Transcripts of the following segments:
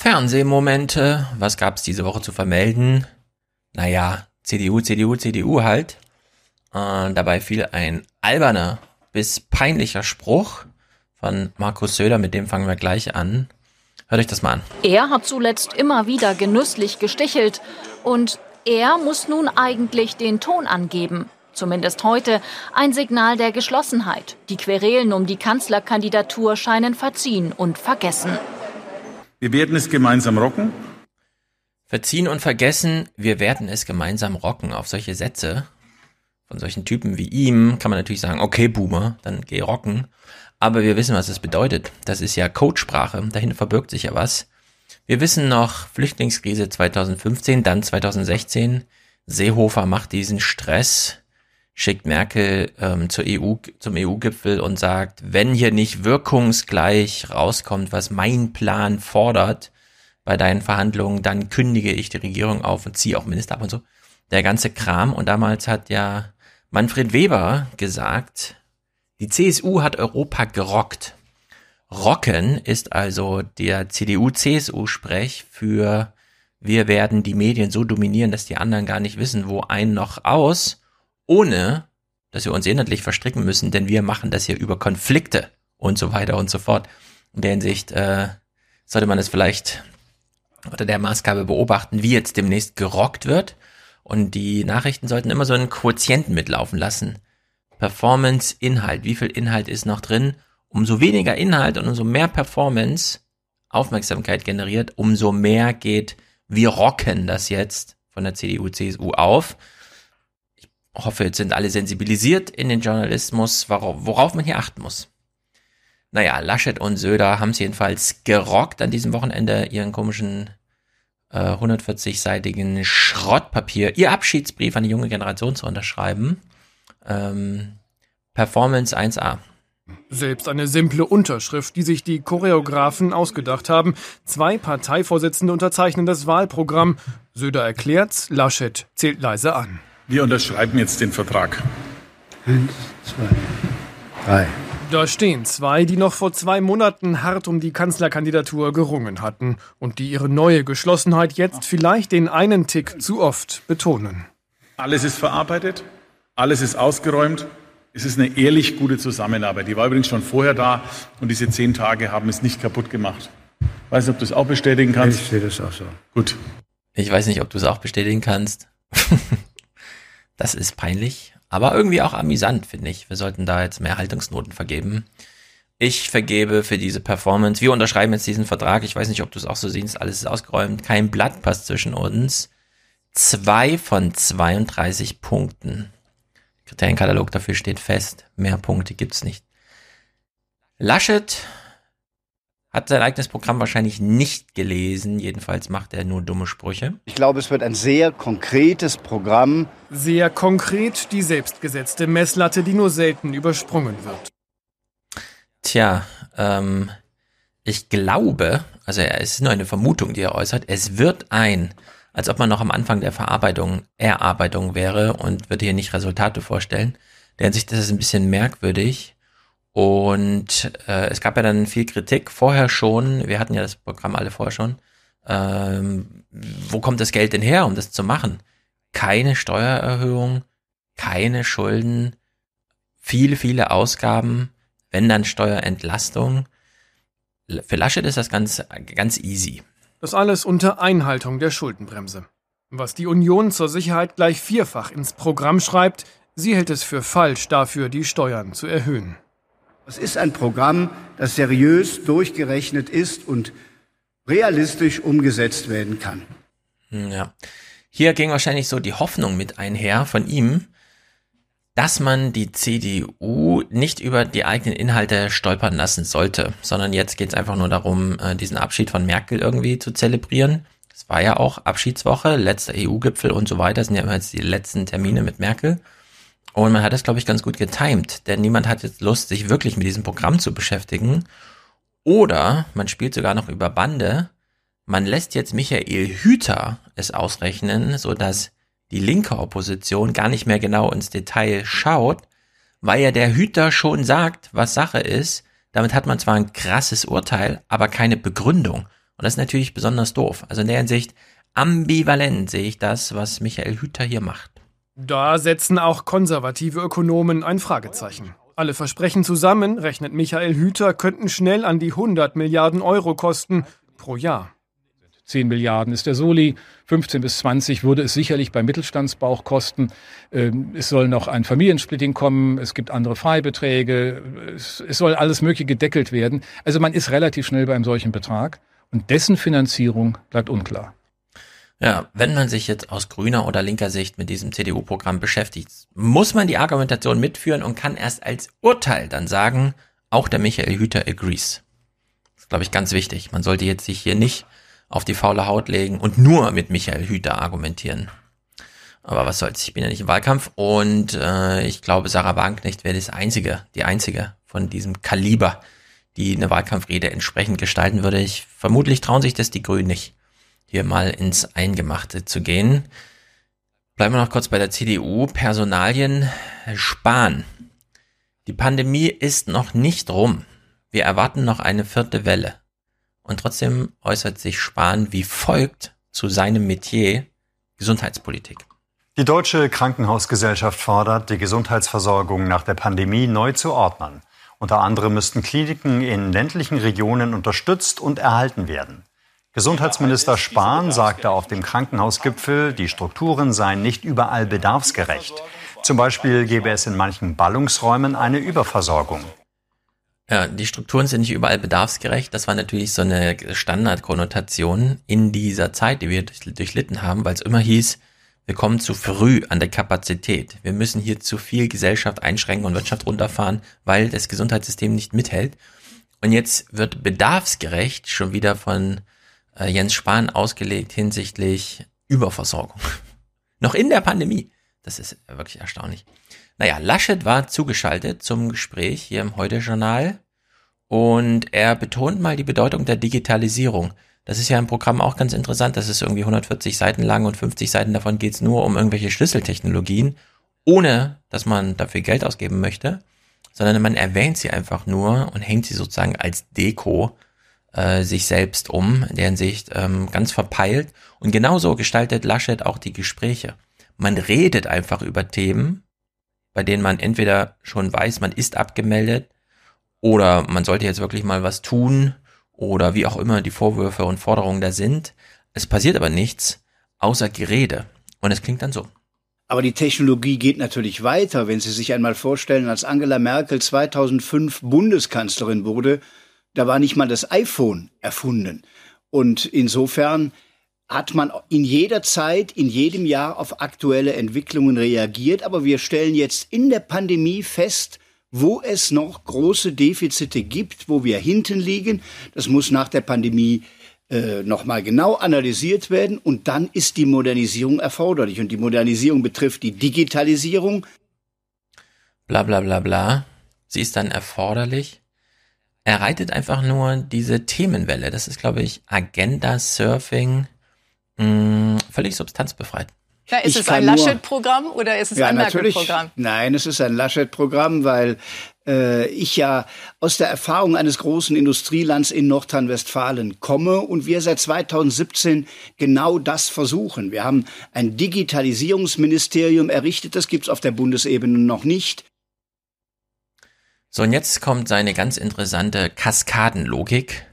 Fernsehmomente. Was gab's diese Woche zu vermelden? Naja, CDU, CDU, CDU halt. Äh, dabei fiel ein alberner bis peinlicher Spruch von Markus Söder, mit dem fangen wir gleich an. Hört euch das mal an. Er hat zuletzt immer wieder genüsslich gestichelt und er muss nun eigentlich den Ton angeben. Zumindest heute ein Signal der Geschlossenheit. Die Querelen um die Kanzlerkandidatur scheinen verziehen und vergessen. Wir werden es gemeinsam rocken. Verziehen und vergessen, wir werden es gemeinsam rocken. Auf solche Sätze von solchen Typen wie ihm kann man natürlich sagen, okay, Boomer, dann geh rocken. Aber wir wissen, was das bedeutet. Das ist ja Codesprache. Dahinter verbirgt sich ja was. Wir wissen noch, Flüchtlingskrise 2015, dann 2016. Seehofer macht diesen Stress, schickt Merkel ähm, zur EU, zum EU-Gipfel und sagt, wenn hier nicht wirkungsgleich rauskommt, was mein Plan fordert bei deinen Verhandlungen, dann kündige ich die Regierung auf und ziehe auch Minister ab und so. Der ganze Kram. Und damals hat ja Manfred Weber gesagt, die CSU hat Europa gerockt. Rocken ist also der CDU-CSU-Sprech für wir werden die Medien so dominieren, dass die anderen gar nicht wissen, wo ein noch aus, ohne dass wir uns inhaltlich verstricken müssen, denn wir machen das hier über Konflikte und so weiter und so fort. In der Hinsicht äh, sollte man es vielleicht unter der Maßgabe beobachten, wie jetzt demnächst gerockt wird. Und die Nachrichten sollten immer so einen Quotienten mitlaufen lassen. Performance, Inhalt. Wie viel Inhalt ist noch drin? Umso weniger Inhalt und umso mehr Performance Aufmerksamkeit generiert, umso mehr geht, wir rocken das jetzt von der CDU, CSU auf. Hoffe, jetzt sind alle sensibilisiert in den Journalismus, worauf, worauf man hier achten muss. Naja, Laschet und Söder haben es jedenfalls gerockt an diesem Wochenende, ihren komischen äh, 140-seitigen Schrottpapier, ihr Abschiedsbrief an die junge Generation zu unterschreiben. Ähm, Performance 1A. Selbst eine simple Unterschrift, die sich die Choreografen ausgedacht haben. Zwei Parteivorsitzende unterzeichnen das Wahlprogramm. Söder erklärt's, Laschet zählt leise an. Wir unterschreiben jetzt den Vertrag. Eins, zwei, drei. Da stehen zwei, die noch vor zwei Monaten hart um die Kanzlerkandidatur gerungen hatten und die ihre neue Geschlossenheit jetzt vielleicht den einen Tick zu oft betonen. Alles ist verarbeitet, alles ist ausgeräumt. Es ist eine ehrlich gute Zusammenarbeit. Die war übrigens schon vorher da und diese zehn Tage haben es nicht kaputt gemacht. Weiß nicht, ob du es auch bestätigen kannst. Ich sehe das auch so. Gut. Ich weiß nicht, ob du es auch bestätigen kannst. das ist peinlich, aber irgendwie auch amüsant, finde ich. Wir sollten da jetzt mehr Haltungsnoten vergeben. Ich vergebe für diese Performance. Wir unterschreiben jetzt diesen Vertrag. Ich weiß nicht, ob du es auch so siehst. Alles ist ausgeräumt. Kein Blatt passt zwischen uns. Zwei von 32 Punkten. Kriterienkatalog dafür steht fest. Mehr Punkte gibt's nicht. Laschet hat sein eigenes Programm wahrscheinlich nicht gelesen. Jedenfalls macht er nur dumme Sprüche. Ich glaube, es wird ein sehr konkretes Programm. Sehr konkret die selbstgesetzte Messlatte, die nur selten übersprungen wird. Tja, ähm, ich glaube, also es ist nur eine Vermutung, die er äußert, es wird ein, als ob man noch am Anfang der Verarbeitung, Erarbeitung wäre und würde hier nicht Resultate vorstellen. Der Hinsicht ist es ein bisschen merkwürdig. Und äh, es gab ja dann viel Kritik vorher schon. Wir hatten ja das Programm alle vorher schon. Ähm, wo kommt das Geld denn her, um das zu machen? Keine Steuererhöhung, keine Schulden, viele, viele Ausgaben, wenn dann Steuerentlastung. Für Laschet ist das ganz, ganz easy. Das alles unter Einhaltung der Schuldenbremse. Was die Union zur Sicherheit gleich vierfach ins Programm schreibt, sie hält es für falsch, dafür die Steuern zu erhöhen. Es ist ein Programm, das seriös durchgerechnet ist und realistisch umgesetzt werden kann. Ja. Hier ging wahrscheinlich so die Hoffnung mit einher von ihm, dass man die CDU nicht über die eigenen Inhalte stolpern lassen sollte, sondern jetzt geht es einfach nur darum, äh, diesen Abschied von Merkel irgendwie zu zelebrieren. Es war ja auch Abschiedswoche, letzter EU-Gipfel und so weiter, das sind ja immer jetzt die letzten Termine mit Merkel. Und man hat das, glaube ich, ganz gut getimt, denn niemand hat jetzt Lust, sich wirklich mit diesem Programm zu beschäftigen. Oder man spielt sogar noch über Bande. Man lässt jetzt Michael Hüter es ausrechnen, so dass die linke Opposition gar nicht mehr genau ins Detail schaut, weil ja der Hüter schon sagt, was Sache ist. Damit hat man zwar ein krasses Urteil, aber keine Begründung. Und das ist natürlich besonders doof. Also in der Hinsicht ambivalent sehe ich das, was Michael Hüter hier macht. Da setzen auch konservative Ökonomen ein Fragezeichen. Alle Versprechen zusammen, rechnet Michael Hüter, könnten schnell an die 100 Milliarden Euro kosten pro Jahr. 10 Milliarden ist der Soli, 15 bis 20 würde es sicherlich beim Mittelstandsbauch kosten. Ähm, es soll noch ein Familiensplitting kommen, es gibt andere Freibeträge, es soll alles Mögliche gedeckelt werden. Also man ist relativ schnell bei einem solchen Betrag und dessen Finanzierung bleibt unklar. Ja, wenn man sich jetzt aus grüner oder linker Sicht mit diesem CDU-Programm beschäftigt, muss man die Argumentation mitführen und kann erst als Urteil dann sagen, auch der Michael Hüter agrees. Das ist, glaube ich, ganz wichtig. Man sollte jetzt sich hier nicht auf die faule Haut legen und nur mit Michael Hüter argumentieren. Aber was soll's, ich bin ja nicht im Wahlkampf und äh, ich glaube, Sarah Wagenknecht wäre das einzige, die einzige von diesem Kaliber, die eine Wahlkampfrede entsprechend gestalten würde. Ich vermutlich trauen sich das die Grünen nicht hier mal ins Eingemachte zu gehen. Bleiben wir noch kurz bei der CDU. Personalien Spahn. Die Pandemie ist noch nicht rum. Wir erwarten noch eine vierte Welle. Und trotzdem äußert sich Spahn wie folgt zu seinem Metier Gesundheitspolitik. Die Deutsche Krankenhausgesellschaft fordert, die Gesundheitsversorgung nach der Pandemie neu zu ordnen. Unter anderem müssten Kliniken in ländlichen Regionen unterstützt und erhalten werden. Gesundheitsminister Spahn sagte auf dem Krankenhausgipfel, die Strukturen seien nicht überall bedarfsgerecht. Zum Beispiel gäbe es in manchen Ballungsräumen eine Überversorgung. Ja, die Strukturen sind nicht überall bedarfsgerecht. Das war natürlich so eine Standardkonnotation in dieser Zeit, die wir durchlitten haben, weil es immer hieß, wir kommen zu früh an der Kapazität. Wir müssen hier zu viel Gesellschaft einschränken und Wirtschaft runterfahren, weil das Gesundheitssystem nicht mithält. Und jetzt wird bedarfsgerecht schon wieder von äh, Jens Spahn ausgelegt hinsichtlich Überversorgung. Noch in der Pandemie. Das ist wirklich erstaunlich. Naja, Laschet war zugeschaltet zum Gespräch hier im Heute-Journal und er betont mal die Bedeutung der Digitalisierung. Das ist ja im Programm auch ganz interessant. Das ist irgendwie 140 Seiten lang und 50 Seiten davon geht's nur um irgendwelche Schlüsseltechnologien, ohne dass man dafür Geld ausgeben möchte, sondern man erwähnt sie einfach nur und hängt sie sozusagen als Deko äh, sich selbst um, in der Hinsicht ähm, ganz verpeilt. Und genauso gestaltet Laschet auch die Gespräche. Man redet einfach über Themen, bei denen man entweder schon weiß, man ist abgemeldet oder man sollte jetzt wirklich mal was tun oder wie auch immer die Vorwürfe und Forderungen da sind. Es passiert aber nichts außer Gerede. Und es klingt dann so. Aber die Technologie geht natürlich weiter. Wenn Sie sich einmal vorstellen, als Angela Merkel 2005 Bundeskanzlerin wurde, da war nicht mal das iPhone erfunden. Und insofern hat man in jeder Zeit, in jedem Jahr auf aktuelle Entwicklungen reagiert. Aber wir stellen jetzt in der Pandemie fest, wo es noch große Defizite gibt, wo wir hinten liegen. Das muss nach der Pandemie äh, nochmal genau analysiert werden. Und dann ist die Modernisierung erforderlich. Und die Modernisierung betrifft die Digitalisierung. Bla bla bla bla. Sie ist dann erforderlich er reitet einfach nur diese Themenwelle. Das ist, glaube ich, Agenda-Surfing, mm, völlig substanzbefreit. Ja, ist ich es ein Laschet-Programm oder ist es ja, ein Merkel-Programm? Nein, es ist ein Laschet-Programm, weil äh, ich ja aus der Erfahrung eines großen Industrielands in Nordrhein-Westfalen komme und wir seit 2017 genau das versuchen. Wir haben ein Digitalisierungsministerium errichtet, das gibt's auf der Bundesebene noch nicht. So, und jetzt kommt seine ganz interessante Kaskadenlogik.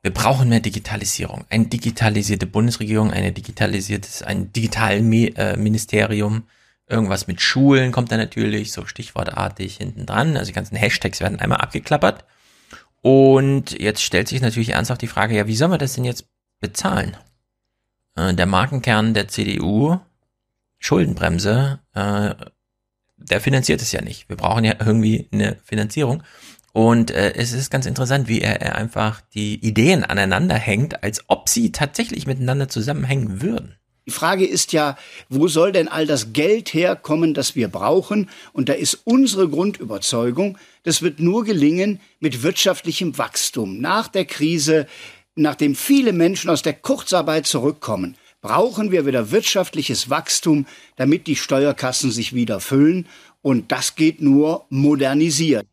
Wir brauchen mehr Digitalisierung. Eine digitalisierte Bundesregierung, eine digitalisiertes, ein Digitalministerium, irgendwas mit Schulen kommt da natürlich, so stichwortartig hinten dran. Also die ganzen Hashtags werden einmal abgeklappert. Und jetzt stellt sich natürlich ernsthaft die Frage, ja, wie soll man das denn jetzt bezahlen? Äh, der Markenkern der CDU, Schuldenbremse, äh, der finanziert es ja nicht. Wir brauchen ja irgendwie eine Finanzierung. Und äh, es ist ganz interessant, wie er, er einfach die Ideen aneinander hängt, als ob sie tatsächlich miteinander zusammenhängen würden. Die Frage ist ja, wo soll denn all das Geld herkommen, das wir brauchen? Und da ist unsere Grundüberzeugung, das wird nur gelingen mit wirtschaftlichem Wachstum. Nach der Krise, nachdem viele Menschen aus der Kurzarbeit zurückkommen, brauchen wir wieder wirtschaftliches Wachstum, damit die Steuerkassen sich wieder füllen. Und das geht nur modernisiert.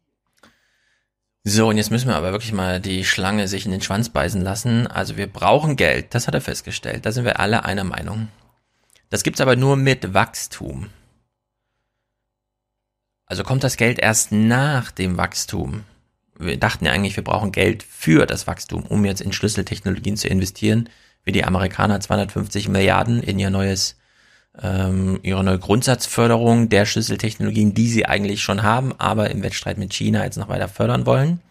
So, und jetzt müssen wir aber wirklich mal die Schlange sich in den Schwanz beißen lassen. Also wir brauchen Geld, das hat er festgestellt. Da sind wir alle einer Meinung. Das gibt's aber nur mit Wachstum. Also kommt das Geld erst nach dem Wachstum. Wir dachten ja eigentlich, wir brauchen Geld für das Wachstum, um jetzt in Schlüsseltechnologien zu investieren, wie die Amerikaner 250 Milliarden in ihr neues ähm, ihre neue Grundsatzförderung der Schlüsseltechnologien, die sie eigentlich schon haben, aber im Wettstreit mit China jetzt noch weiter fördern wollen.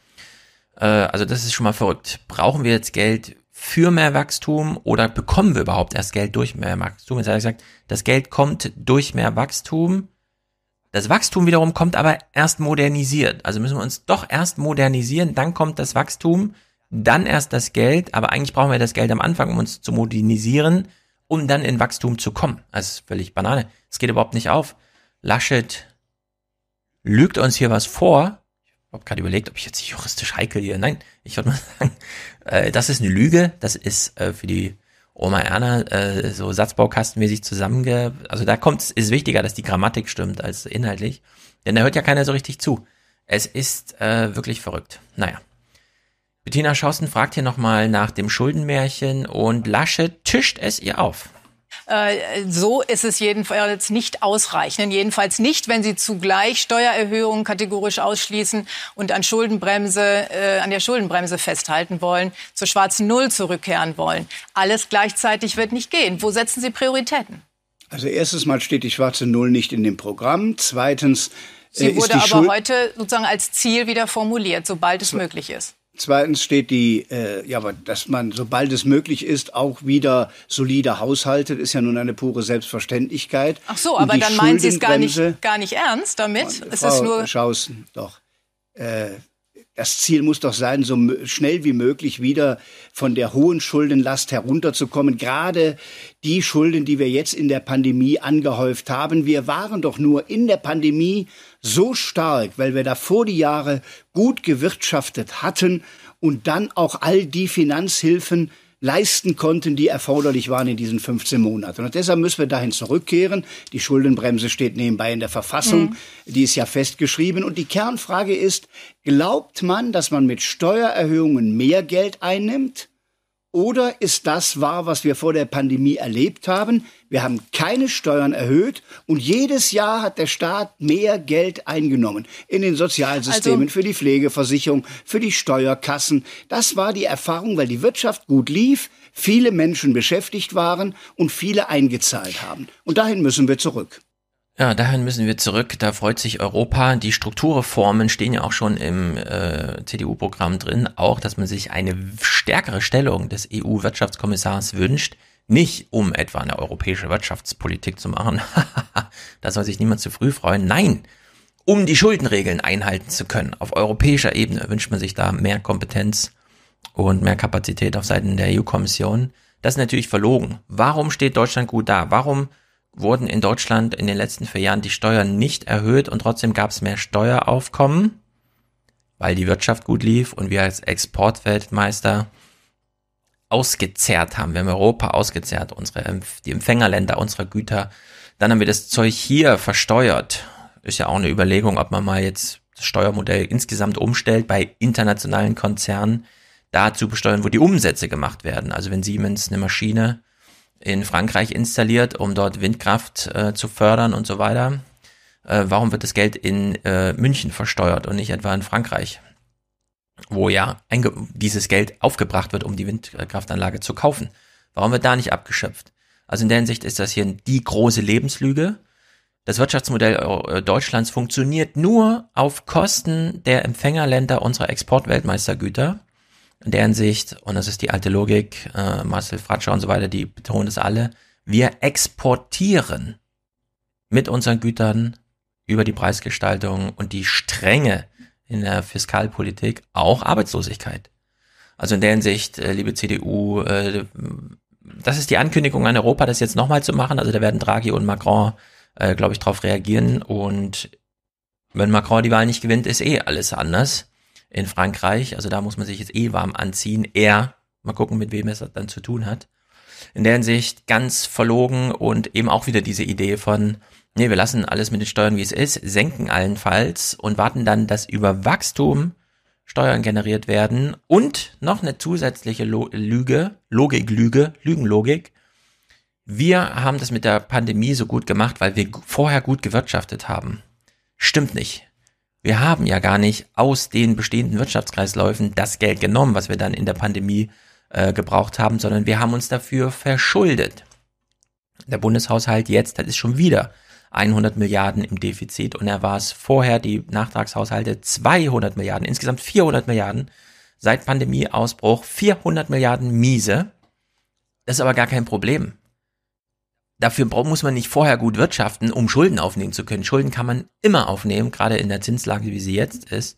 Äh, also das ist schon mal verrückt. Brauchen wir jetzt Geld für mehr Wachstum oder bekommen wir überhaupt erst Geld durch mehr Wachstum? Jetzt hat er gesagt, das Geld kommt durch mehr Wachstum. Das Wachstum wiederum kommt aber erst modernisiert. Also müssen wir uns doch erst modernisieren, dann kommt das Wachstum, dann erst das Geld. Aber eigentlich brauchen wir das Geld am Anfang, um uns zu modernisieren um dann in Wachstum zu kommen. Das ist völlig Banane. Es geht überhaupt nicht auf. Laschet lügt uns hier was vor. Ich habe gerade überlegt, ob ich jetzt juristisch heikel hier. Nein, ich würde mal sagen, äh, das ist eine Lüge. Das ist äh, für die Oma Erna äh, so Satzbaukastenmäßig zusammenge... Also da kommt ist wichtiger, dass die Grammatik stimmt als inhaltlich. Denn da hört ja keiner so richtig zu. Es ist äh, wirklich verrückt. Naja. Bettina Schausten fragt hier nochmal nach dem Schuldenmärchen und Laschet tischt es ihr auf. Äh, so ist es jedenfalls nicht ausreichend. Jedenfalls nicht, wenn Sie zugleich Steuererhöhungen kategorisch ausschließen und an Schuldenbremse, äh, an der Schuldenbremse festhalten wollen, zur schwarzen Null zurückkehren wollen. Alles gleichzeitig wird nicht gehen. Wo setzen Sie Prioritäten? Also erstens mal steht die schwarze Null nicht in dem Programm. Zweitens Sie äh, wurde aber Schuld heute sozusagen als Ziel wieder formuliert, sobald es möglich ist. Zweitens steht die, äh, ja, aber dass man, sobald es möglich ist, auch wieder solide haushaltet, ist ja nun eine pure Selbstverständlichkeit. Ach so, aber dann meinen Sie es gar nicht, gar nicht ernst damit? Es Frau ist nur Schausen, doch. Äh, das Ziel muss doch sein, so schnell wie möglich wieder von der hohen Schuldenlast herunterzukommen. Gerade die Schulden, die wir jetzt in der Pandemie angehäuft haben. Wir waren doch nur in der Pandemie so stark, weil wir davor die Jahre gut gewirtschaftet hatten und dann auch all die Finanzhilfen leisten konnten, die erforderlich waren in diesen 15 Monaten. Und deshalb müssen wir dahin zurückkehren. Die Schuldenbremse steht nebenbei in der Verfassung, mhm. die ist ja festgeschrieben. Und die Kernfrage ist, glaubt man, dass man mit Steuererhöhungen mehr Geld einnimmt? Oder ist das wahr, was wir vor der Pandemie erlebt haben? Wir haben keine Steuern erhöht und jedes Jahr hat der Staat mehr Geld eingenommen in den Sozialsystemen, also, für die Pflegeversicherung, für die Steuerkassen. Das war die Erfahrung, weil die Wirtschaft gut lief, viele Menschen beschäftigt waren und viele eingezahlt haben. Und dahin müssen wir zurück. Ja, dahin müssen wir zurück. Da freut sich Europa. Die Strukturreformen stehen ja auch schon im äh, CDU-Programm drin. Auch, dass man sich eine stärkere Stellung des EU-Wirtschaftskommissars wünscht. Nicht um etwa eine europäische Wirtschaftspolitik zu machen. da soll sich niemand zu früh freuen. Nein, um die Schuldenregeln einhalten zu können. Auf europäischer Ebene wünscht man sich da mehr Kompetenz und mehr Kapazität auf Seiten der EU-Kommission. Das ist natürlich verlogen. Warum steht Deutschland gut da? Warum wurden in Deutschland in den letzten vier Jahren die Steuern nicht erhöht und trotzdem gab es mehr Steueraufkommen, weil die Wirtschaft gut lief und wir als Exportweltmeister ausgezehrt haben. Wir haben Europa ausgezehrt, unsere, die Empfängerländer unserer Güter. Dann haben wir das Zeug hier versteuert. Ist ja auch eine Überlegung, ob man mal jetzt das Steuermodell insgesamt umstellt bei internationalen Konzernen, da zu besteuern, wo die Umsätze gemacht werden. Also wenn Siemens eine Maschine in Frankreich installiert, um dort Windkraft äh, zu fördern und so weiter. Äh, warum wird das Geld in äh, München versteuert und nicht etwa in Frankreich? Wo ja dieses Geld aufgebracht wird, um die Windkraftanlage zu kaufen. Warum wird da nicht abgeschöpft? Also in der Hinsicht ist das hier die große Lebenslüge. Das Wirtschaftsmodell äh, Deutschlands funktioniert nur auf Kosten der Empfängerländer unserer Exportweltmeistergüter in deren Sicht, und das ist die alte Logik, äh, Marcel Fratscher und so weiter, die betonen das alle, wir exportieren mit unseren Gütern über die Preisgestaltung und die Strenge in der Fiskalpolitik auch Arbeitslosigkeit. Also in der Hinsicht, äh, liebe CDU, äh, das ist die Ankündigung an Europa, das jetzt nochmal zu machen. Also da werden Draghi und Macron, äh, glaube ich, darauf reagieren. Und wenn Macron die Wahl nicht gewinnt, ist eh alles anders in Frankreich. Also da muss man sich jetzt eh warm anziehen. Er, mal gucken, mit wem es dann zu tun hat. In der Hinsicht ganz verlogen und eben auch wieder diese Idee von, nee, wir lassen alles mit den Steuern, wie es ist, senken allenfalls und warten dann, dass über Wachstum Steuern generiert werden und noch eine zusätzliche Lüge, Logiklüge, Lügenlogik. Wir haben das mit der Pandemie so gut gemacht, weil wir vorher gut gewirtschaftet haben. Stimmt nicht. Wir haben ja gar nicht aus den bestehenden Wirtschaftskreisläufen das Geld genommen, was wir dann in der Pandemie äh, gebraucht haben, sondern wir haben uns dafür verschuldet. Der Bundeshaushalt jetzt, das ist schon wieder 100 Milliarden im Defizit und er war es vorher, die Nachtragshaushalte 200 Milliarden, insgesamt 400 Milliarden. Seit Pandemieausbruch 400 Milliarden miese. Das ist aber gar kein Problem. Dafür muss man nicht vorher gut wirtschaften, um Schulden aufnehmen zu können. Schulden kann man immer aufnehmen, gerade in der Zinslage, wie sie jetzt ist.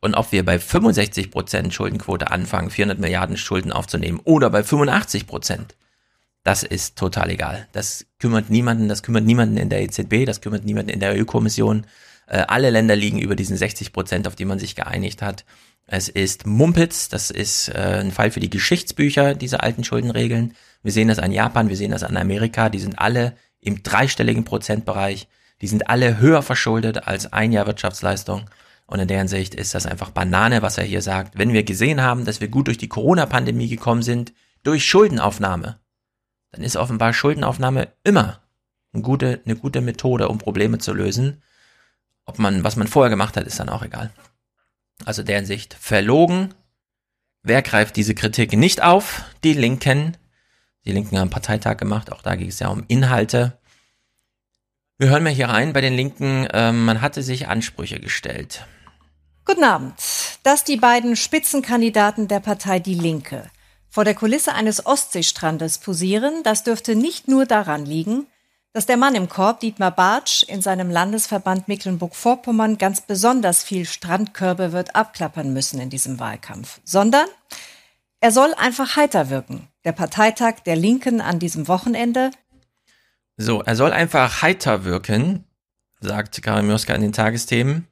Und ob wir bei 65 Prozent Schuldenquote anfangen, 400 Milliarden Schulden aufzunehmen oder bei 85%, Prozent, das ist total egal. Das kümmert niemanden, das kümmert niemanden in der EZB, das kümmert niemanden in der EU-Kommission. Äh, alle Länder liegen über diesen 60 Prozent, auf die man sich geeinigt hat. Es ist Mumpitz, das ist äh, ein Fall für die Geschichtsbücher, diese alten Schuldenregeln. Wir sehen das an Japan, wir sehen das an Amerika, die sind alle im dreistelligen Prozentbereich, die sind alle höher verschuldet als ein Jahr Wirtschaftsleistung. Und in der Hinsicht ist das einfach Banane, was er hier sagt. Wenn wir gesehen haben, dass wir gut durch die Corona-Pandemie gekommen sind, durch Schuldenaufnahme, dann ist offenbar Schuldenaufnahme immer eine gute, eine gute Methode, um Probleme zu lösen. Ob man, was man vorher gemacht hat, ist dann auch egal. Also der Sicht verlogen. Wer greift diese Kritik nicht auf? Die Linken. Die Linken haben Parteitag gemacht, auch da ging es ja um Inhalte. Wir hören mal hier rein bei den Linken, äh, man hatte sich Ansprüche gestellt. Guten Abend. Dass die beiden Spitzenkandidaten der Partei Die Linke vor der Kulisse eines Ostseestrandes posieren, das dürfte nicht nur daran liegen, dass der Mann im Korb, Dietmar Bartsch, in seinem Landesverband Mecklenburg-Vorpommern ganz besonders viel Strandkörbe wird abklappern müssen in diesem Wahlkampf, sondern er soll einfach heiter wirken. Der Parteitag der Linken an diesem Wochenende. So, er soll einfach heiter wirken, sagt Karin Mioska in den Tagesthemen.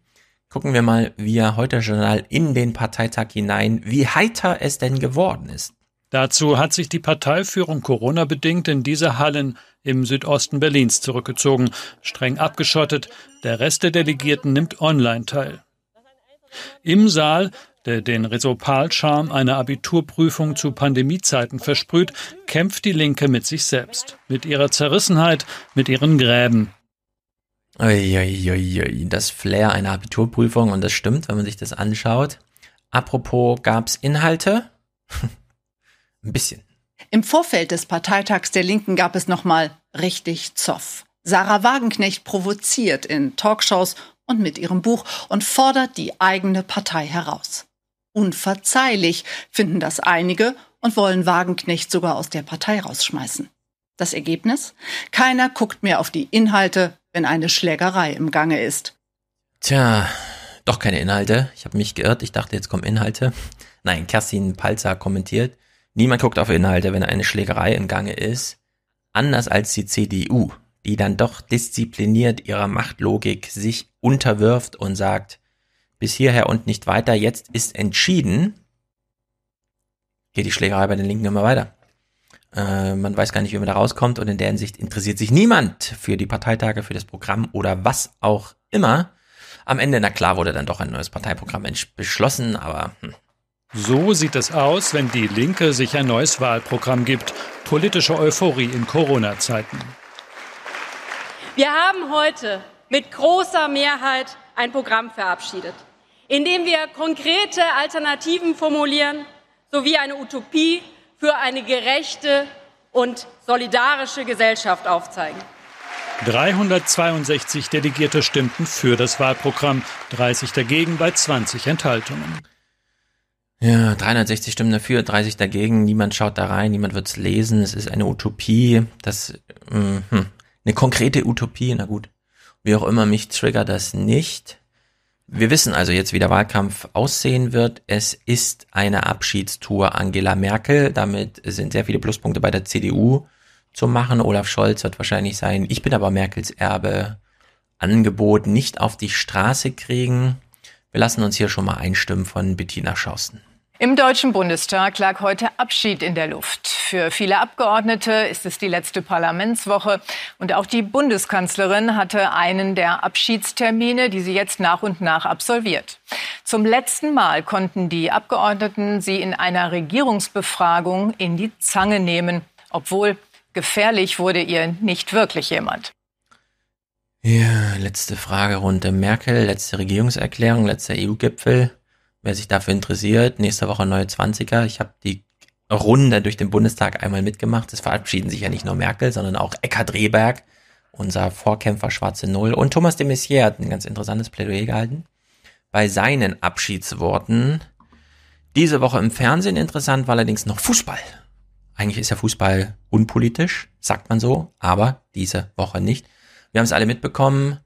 Gucken wir mal, wie er heute Journal in den Parteitag hinein, wie heiter es denn geworden ist. Dazu hat sich die Parteiführung Corona-bedingt in diese Hallen im Südosten Berlins zurückgezogen, streng abgeschottet. Der Rest der Delegierten nimmt online teil. Im Saal, der den Resopal-Charme einer Abiturprüfung zu Pandemiezeiten versprüht, kämpft die Linke mit sich selbst, mit ihrer Zerrissenheit, mit ihren Gräben. Uiuiui, das Flair einer Abiturprüfung und das stimmt, wenn man sich das anschaut. Apropos, gab's Inhalte? Ein bisschen. Im Vorfeld des Parteitags der Linken gab es nochmal richtig Zoff. Sarah Wagenknecht provoziert in Talkshows und mit ihrem Buch und fordert die eigene Partei heraus. Unverzeihlich finden das einige und wollen Wagenknecht sogar aus der Partei rausschmeißen. Das Ergebnis? Keiner guckt mehr auf die Inhalte, wenn eine Schlägerei im Gange ist. Tja, doch keine Inhalte. Ich habe mich geirrt. Ich dachte, jetzt kommen Inhalte. Nein, Kerstin Palzer kommentiert. Niemand guckt auf Inhalte, wenn eine Schlägerei in Gange ist. Anders als die CDU, die dann doch diszipliniert ihrer Machtlogik sich unterwirft und sagt, bis hierher und nicht weiter, jetzt ist entschieden, geht die Schlägerei bei den Linken immer weiter. Äh, man weiß gar nicht, wie man da rauskommt und in der Hinsicht interessiert sich niemand für die Parteitage, für das Programm oder was auch immer. Am Ende, na klar, wurde dann doch ein neues Parteiprogramm beschlossen, aber hm, so sieht es aus, wenn die Linke sich ein neues Wahlprogramm gibt. Politische Euphorie in Corona-Zeiten. Wir haben heute mit großer Mehrheit ein Programm verabschiedet, in dem wir konkrete Alternativen formulieren sowie eine Utopie für eine gerechte und solidarische Gesellschaft aufzeigen. 362 Delegierte stimmten für das Wahlprogramm, 30 dagegen bei 20 Enthaltungen. Ja, 360 Stimmen dafür, 30 dagegen, niemand schaut da rein, niemand wird's lesen, es ist eine Utopie, das, mh, eine konkrete Utopie, na gut, wie auch immer, mich triggert das nicht. Wir wissen also jetzt, wie der Wahlkampf aussehen wird. Es ist eine Abschiedstour Angela Merkel. Damit sind sehr viele Pluspunkte bei der CDU zu machen. Olaf Scholz wird wahrscheinlich sein, ich bin aber Merkels Erbe, Angebot nicht auf die Straße kriegen. Wir lassen uns hier schon mal einstimmen von Bettina Schausten. Im Deutschen Bundestag lag heute Abschied in der Luft. Für viele Abgeordnete ist es die letzte Parlamentswoche. Und auch die Bundeskanzlerin hatte einen der Abschiedstermine, die sie jetzt nach und nach absolviert. Zum letzten Mal konnten die Abgeordneten sie in einer Regierungsbefragung in die Zange nehmen. Obwohl gefährlich wurde ihr nicht wirklich jemand. Ja, letzte Fragerunde. Merkel, letzte Regierungserklärung, letzter EU-Gipfel. Wer sich dafür interessiert, nächste Woche neue 20er. Ich habe die Runde durch den Bundestag einmal mitgemacht. Es verabschieden sich ja nicht nur Merkel, sondern auch Eckhard Rehberg, unser Vorkämpfer Schwarze Null. Und Thomas de Maizière hat ein ganz interessantes Plädoyer gehalten. Bei seinen Abschiedsworten. Diese Woche im Fernsehen interessant war allerdings noch Fußball. Eigentlich ist ja Fußball unpolitisch, sagt man so, aber diese Woche nicht. Wir haben es alle mitbekommen.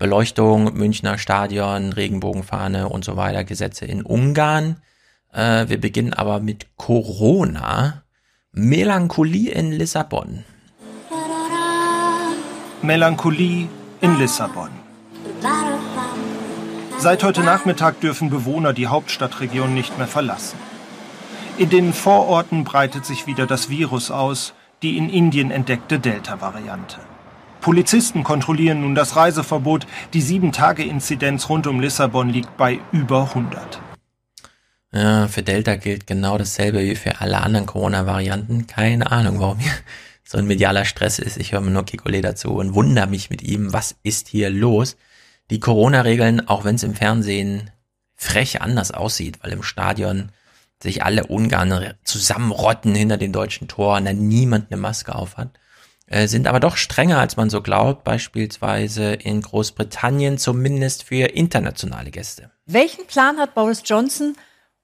Beleuchtung, Münchner Stadion, Regenbogenfahne und so weiter, Gesetze in Ungarn. Äh, wir beginnen aber mit Corona. Melancholie in Lissabon. Melancholie in Lissabon. Seit heute Nachmittag dürfen Bewohner die Hauptstadtregion nicht mehr verlassen. In den Vororten breitet sich wieder das Virus aus, die in Indien entdeckte Delta-Variante. Polizisten kontrollieren nun das Reiseverbot. Die Sieben-Tage-Inzidenz rund um Lissabon liegt bei über 100. Ja, für Delta gilt genau dasselbe wie für alle anderen Corona-Varianten. Keine Ahnung, warum hier so ein medialer Stress ist. Ich höre mir nur Kikole dazu und wundere mich mit ihm, was ist hier los? Die Corona-Regeln, auch wenn es im Fernsehen frech anders aussieht, weil im Stadion sich alle Ungarn zusammenrotten hinter dem deutschen Tor und dann niemand eine Maske aufhat. Äh, sind aber doch strenger, als man so glaubt, beispielsweise in Großbritannien, zumindest für internationale Gäste. Welchen Plan hat Boris Johnson,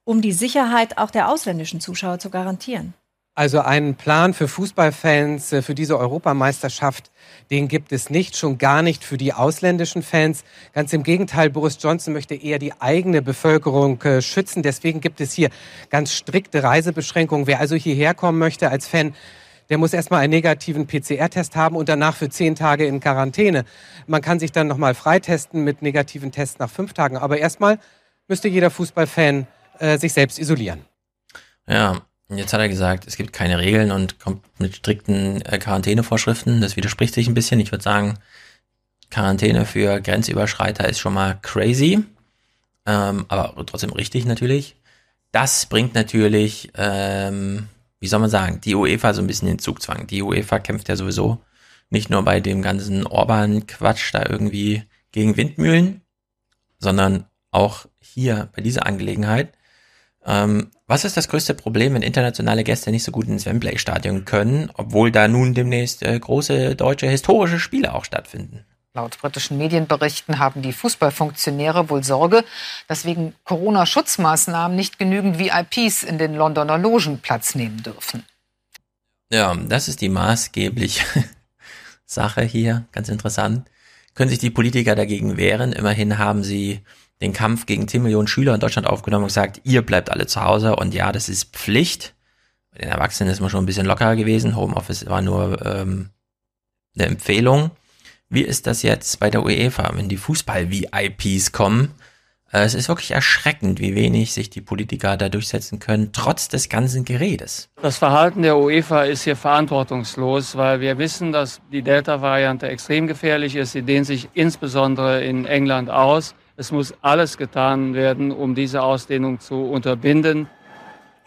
um die Sicherheit auch der ausländischen Zuschauer zu garantieren? Also einen Plan für Fußballfans äh, für diese Europameisterschaft, den gibt es nicht, schon gar nicht für die ausländischen Fans. Ganz im Gegenteil, Boris Johnson möchte eher die eigene Bevölkerung äh, schützen. Deswegen gibt es hier ganz strikte Reisebeschränkungen. Wer also hierher kommen möchte als Fan, der muss erstmal einen negativen PCR-Test haben und danach für zehn Tage in Quarantäne. Man kann sich dann nochmal freitesten mit negativen Tests nach fünf Tagen. Aber erstmal müsste jeder Fußballfan äh, sich selbst isolieren. Ja, jetzt hat er gesagt, es gibt keine Regeln und kommt mit strikten äh, Quarantänevorschriften. Das widerspricht sich ein bisschen. Ich würde sagen, Quarantäne für Grenzüberschreiter ist schon mal crazy, ähm, aber trotzdem richtig natürlich. Das bringt natürlich ähm, wie soll man sagen, die UEFA so ein bisschen den Zugzwang. Die UEFA kämpft ja sowieso nicht nur bei dem ganzen Orban-Quatsch da irgendwie gegen Windmühlen, sondern auch hier bei dieser Angelegenheit. Ähm, was ist das größte Problem, wenn internationale Gäste nicht so gut ins Wembley-Stadion können, obwohl da nun demnächst äh, große deutsche historische Spiele auch stattfinden? Laut britischen Medienberichten haben die Fußballfunktionäre wohl Sorge, dass wegen Corona-Schutzmaßnahmen nicht genügend VIPs in den Londoner Logen Platz nehmen dürfen. Ja, das ist die maßgebliche Sache hier, ganz interessant. Können sich die Politiker dagegen wehren? Immerhin haben sie den Kampf gegen 10 Millionen Schüler in Deutschland aufgenommen und gesagt, ihr bleibt alle zu Hause und ja, das ist Pflicht. Bei den Erwachsenen ist man schon ein bisschen lockerer gewesen. Homeoffice war nur ähm, eine Empfehlung. Wie ist das jetzt bei der UEFA, wenn die Fußball-VIPs kommen? Äh, es ist wirklich erschreckend, wie wenig sich die Politiker da durchsetzen können, trotz des ganzen Geredes. Das Verhalten der UEFA ist hier verantwortungslos, weil wir wissen, dass die Delta-Variante extrem gefährlich ist. Sie dehnt sich insbesondere in England aus. Es muss alles getan werden, um diese Ausdehnung zu unterbinden.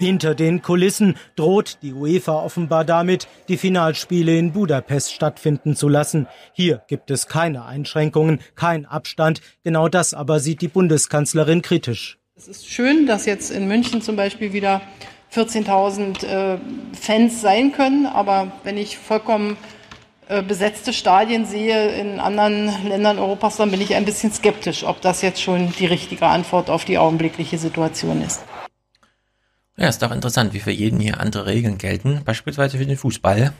Hinter den Kulissen droht die UEFA offenbar damit, die Finalspiele in Budapest stattfinden zu lassen. Hier gibt es keine Einschränkungen, kein Abstand. Genau das aber sieht die Bundeskanzlerin kritisch. Es ist schön, dass jetzt in München zum Beispiel wieder 14.000 äh, Fans sein können. Aber wenn ich vollkommen äh, besetzte Stadien sehe in anderen Ländern Europas, dann bin ich ein bisschen skeptisch, ob das jetzt schon die richtige Antwort auf die augenblickliche Situation ist. Ja, ist doch interessant, wie für jeden hier andere Regeln gelten. Beispielsweise für den Fußball.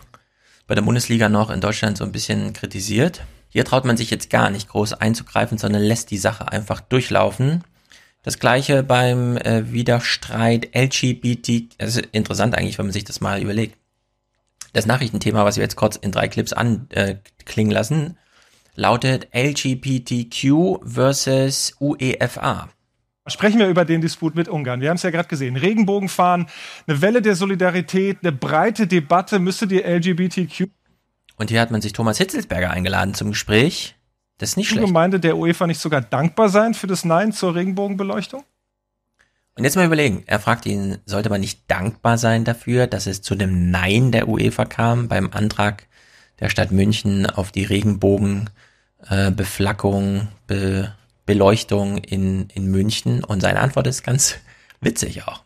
Bei der Bundesliga noch in Deutschland so ein bisschen kritisiert. Hier traut man sich jetzt gar nicht groß einzugreifen, sondern lässt die Sache einfach durchlaufen. Das gleiche beim äh, Widerstreit LGBT. Das ist interessant eigentlich, wenn man sich das mal überlegt. Das Nachrichtenthema, was wir jetzt kurz in drei Clips anklingen äh, lassen, lautet LGBTQ versus UEFA. Sprechen wir über den Disput mit Ungarn. Wir haben es ja gerade gesehen. Regenbogenfahren, eine Welle der Solidarität, eine breite Debatte. Müsste die LGBTQ. Und hier hat man sich Thomas Hitzelsberger eingeladen zum Gespräch. Das ist nicht schlecht. Gemeinde der UEFA nicht sogar dankbar sein für das Nein zur Regenbogenbeleuchtung? Und jetzt mal überlegen, er fragt ihn, sollte man nicht dankbar sein dafür, dass es zu dem Nein der UEFA kam beim Antrag der Stadt München auf die Regenbogenbeflackung, äh, Be Beleuchtung in, in München? Und seine Antwort ist ganz witzig auch.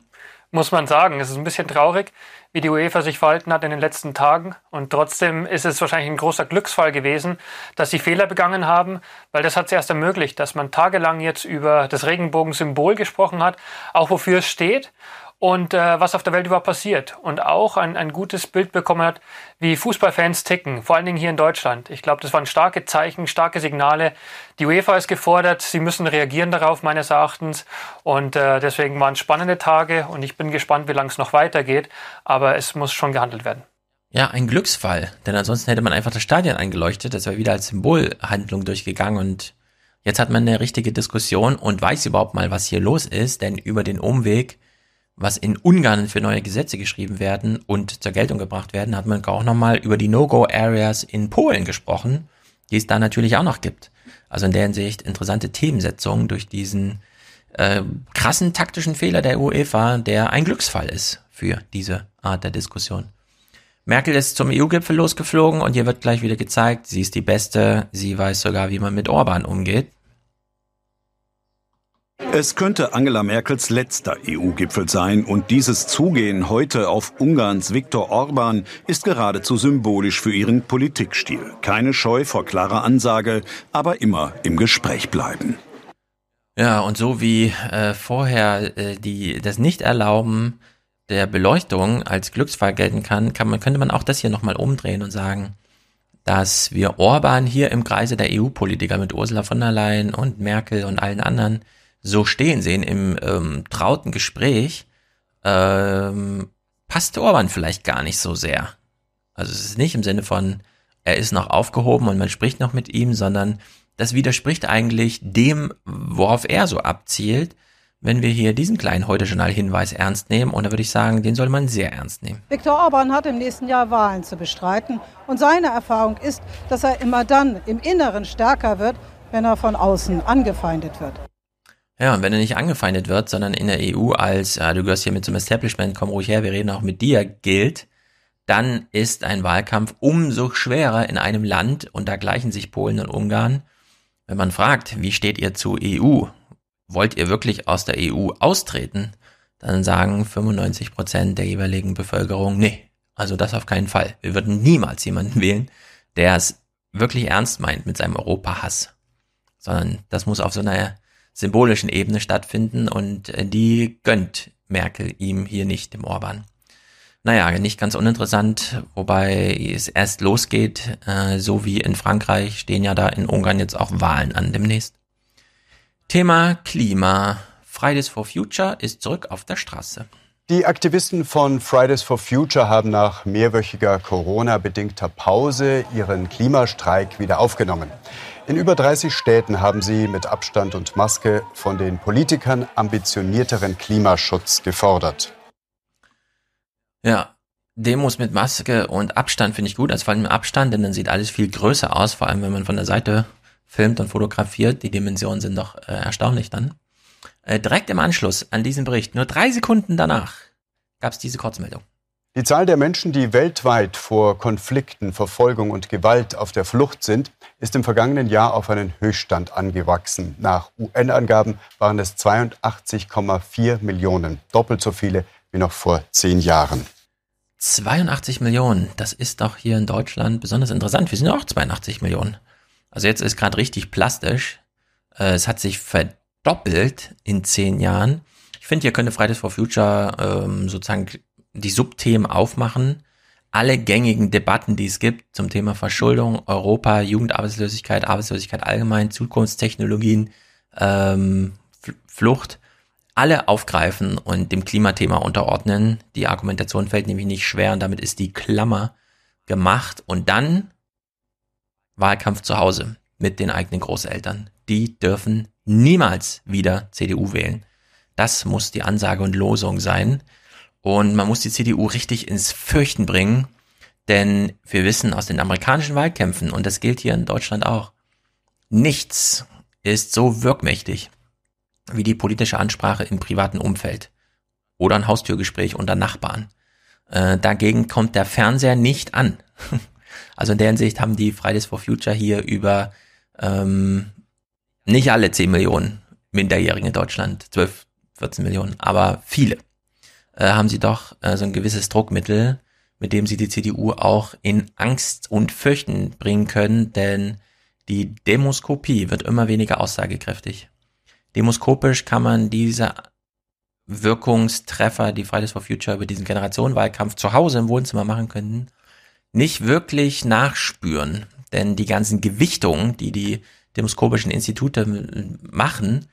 Muss man sagen, es ist ein bisschen traurig, wie die UEFA sich verhalten hat in den letzten Tagen. Und trotzdem ist es wahrscheinlich ein großer Glücksfall gewesen, dass sie Fehler begangen haben, weil das hat es erst ermöglicht, dass man tagelang jetzt über das Regenbogensymbol gesprochen hat, auch wofür es steht und äh, was auf der Welt überhaupt passiert. Und auch ein, ein gutes Bild bekommen hat, wie Fußballfans ticken, vor allen Dingen hier in Deutschland. Ich glaube, das waren starke Zeichen, starke Signale. Die UEFA ist gefordert, sie müssen reagieren darauf, meines Erachtens. Und äh, deswegen waren spannende Tage und ich bin gespannt, wie lange es noch weitergeht. Aber es muss schon gehandelt werden. Ja, ein Glücksfall, denn ansonsten hätte man einfach das Stadion eingeleuchtet, das wäre wieder als Symbolhandlung durchgegangen und jetzt hat man eine richtige Diskussion und weiß überhaupt mal, was hier los ist, denn über den Umweg was in Ungarn für neue Gesetze geschrieben werden und zur Geltung gebracht werden, hat man auch nochmal über die No-Go-Areas in Polen gesprochen, die es da natürlich auch noch gibt. Also in der Hinsicht interessante Themensetzung durch diesen äh, krassen taktischen Fehler der UEFA, der ein Glücksfall ist für diese Art der Diskussion. Merkel ist zum EU-Gipfel losgeflogen und hier wird gleich wieder gezeigt, sie ist die Beste, sie weiß sogar, wie man mit Orban umgeht. Es könnte Angela Merkels letzter EU-Gipfel sein und dieses Zugehen heute auf Ungarns Viktor Orban ist geradezu symbolisch für ihren Politikstil. Keine Scheu vor klarer Ansage, aber immer im Gespräch bleiben. Ja, und so wie äh, vorher äh, die das Nichterlauben der Beleuchtung als Glücksfall gelten kann, kann man, könnte man auch das hier nochmal umdrehen und sagen, dass wir Orban hier im Kreise der EU-Politiker mit Ursula von der Leyen und Merkel und allen anderen so stehen sehen im ähm, trauten Gespräch, ähm, passt Orban vielleicht gar nicht so sehr. Also es ist nicht im Sinne von, er ist noch aufgehoben und man spricht noch mit ihm, sondern das widerspricht eigentlich dem, worauf er so abzielt, wenn wir hier diesen kleinen Heute-Journal-Hinweis ernst nehmen. Und da würde ich sagen, den soll man sehr ernst nehmen. Viktor Orban hat im nächsten Jahr Wahlen zu bestreiten. Und seine Erfahrung ist, dass er immer dann im Inneren stärker wird, wenn er von außen angefeindet wird. Ja, und wenn er nicht angefeindet wird, sondern in der EU als, äh, du gehörst hier mit zum Establishment, komm ruhig her, wir reden auch mit dir, gilt, dann ist ein Wahlkampf umso schwerer in einem Land, und da gleichen sich Polen und Ungarn. Wenn man fragt, wie steht ihr zu EU? Wollt ihr wirklich aus der EU austreten? Dann sagen 95 Prozent der jeweiligen Bevölkerung, nee, also das auf keinen Fall. Wir würden niemals jemanden wählen, der es wirklich ernst meint mit seinem Europahass. Sondern das muss auf so einer symbolischen Ebene stattfinden und äh, die gönnt Merkel ihm hier nicht, dem Orban. Naja, nicht ganz uninteressant, wobei es erst losgeht, äh, so wie in Frankreich stehen ja da in Ungarn jetzt auch Wahlen an demnächst. Thema Klima. Fridays for Future ist zurück auf der Straße. Die Aktivisten von Fridays for Future haben nach mehrwöchiger Corona-bedingter Pause ihren Klimastreik wieder aufgenommen. In über 30 Städten haben sie mit Abstand und Maske von den Politikern ambitionierteren Klimaschutz gefordert. Ja, Demos mit Maske und Abstand finde ich gut, also vor allem Abstand, denn dann sieht alles viel größer aus, vor allem wenn man von der Seite filmt und fotografiert. Die Dimensionen sind doch äh, erstaunlich dann. Äh, direkt im Anschluss an diesen Bericht, nur drei Sekunden danach, gab es diese Kurzmeldung. Die Zahl der Menschen, die weltweit vor Konflikten, Verfolgung und Gewalt auf der Flucht sind, ist im vergangenen Jahr auf einen Höchststand angewachsen. Nach UN-Angaben waren es 82,4 Millionen, doppelt so viele wie noch vor zehn Jahren. 82 Millionen, das ist doch hier in Deutschland besonders interessant. Wir sind ja auch 82 Millionen. Also jetzt ist gerade richtig plastisch. Äh, es hat sich verdoppelt in zehn Jahren. Ich finde, hier könnte Fridays for Future ähm, sozusagen die Subthemen aufmachen, alle gängigen Debatten, die es gibt zum Thema Verschuldung, Europa, Jugendarbeitslosigkeit, Arbeitslosigkeit allgemein, Zukunftstechnologien, ähm, Flucht, alle aufgreifen und dem Klimathema unterordnen. Die Argumentation fällt nämlich nicht schwer und damit ist die Klammer gemacht und dann Wahlkampf zu Hause mit den eigenen Großeltern. Die dürfen niemals wieder CDU wählen. Das muss die Ansage und Losung sein. Und man muss die CDU richtig ins Fürchten bringen, denn wir wissen aus den amerikanischen Wahlkämpfen, und das gilt hier in Deutschland auch, nichts ist so wirkmächtig wie die politische Ansprache im privaten Umfeld oder ein Haustürgespräch unter Nachbarn. Äh, dagegen kommt der Fernseher nicht an. also in der Hinsicht haben die Fridays for Future hier über ähm, nicht alle 10 Millionen Minderjährige in Deutschland, 12, 14 Millionen, aber viele, äh, haben sie doch äh, so ein gewisses Druckmittel, mit dem sie die CDU auch in Angst und Fürchten bringen können, denn die Demoskopie wird immer weniger aussagekräftig. Demoskopisch kann man diese Wirkungstreffer, die Fridays for Future über diesen Generationenwahlkampf zu Hause im Wohnzimmer machen könnten, nicht wirklich nachspüren. Denn die ganzen Gewichtungen, die die demoskopischen Institute machen,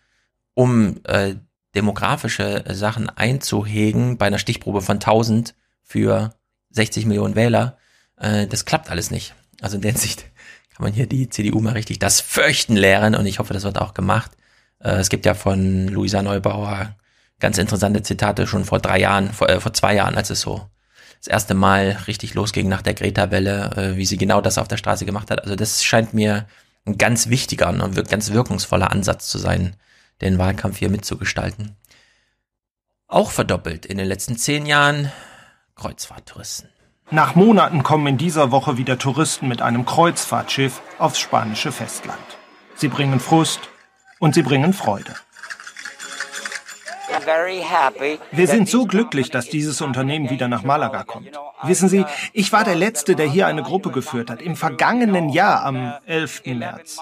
um äh, demografische Sachen einzuhegen bei einer Stichprobe von 1000 für 60 Millionen Wähler, äh, das klappt alles nicht. Also in der Hinsicht kann man hier die CDU mal richtig das Fürchten lehren und ich hoffe, das wird auch gemacht. Äh, es gibt ja von Luisa Neubauer ganz interessante Zitate schon vor drei Jahren, vor, äh, vor zwei Jahren, als es so das erste Mal richtig losging nach der Greta-Welle, äh, wie sie genau das auf der Straße gemacht hat. Also das scheint mir ein ganz wichtiger und ganz wirkungsvoller Ansatz zu sein, den Wahlkampf hier mitzugestalten. Auch verdoppelt in den letzten zehn Jahren Kreuzfahrttouristen. Nach Monaten kommen in dieser Woche wieder Touristen mit einem Kreuzfahrtschiff aufs spanische Festland. Sie bringen Frust und sie bringen Freude. Wir sind so glücklich, dass dieses Unternehmen wieder nach Malaga kommt. Wissen Sie, ich war der Letzte, der hier eine Gruppe geführt hat, im vergangenen Jahr am 11. März.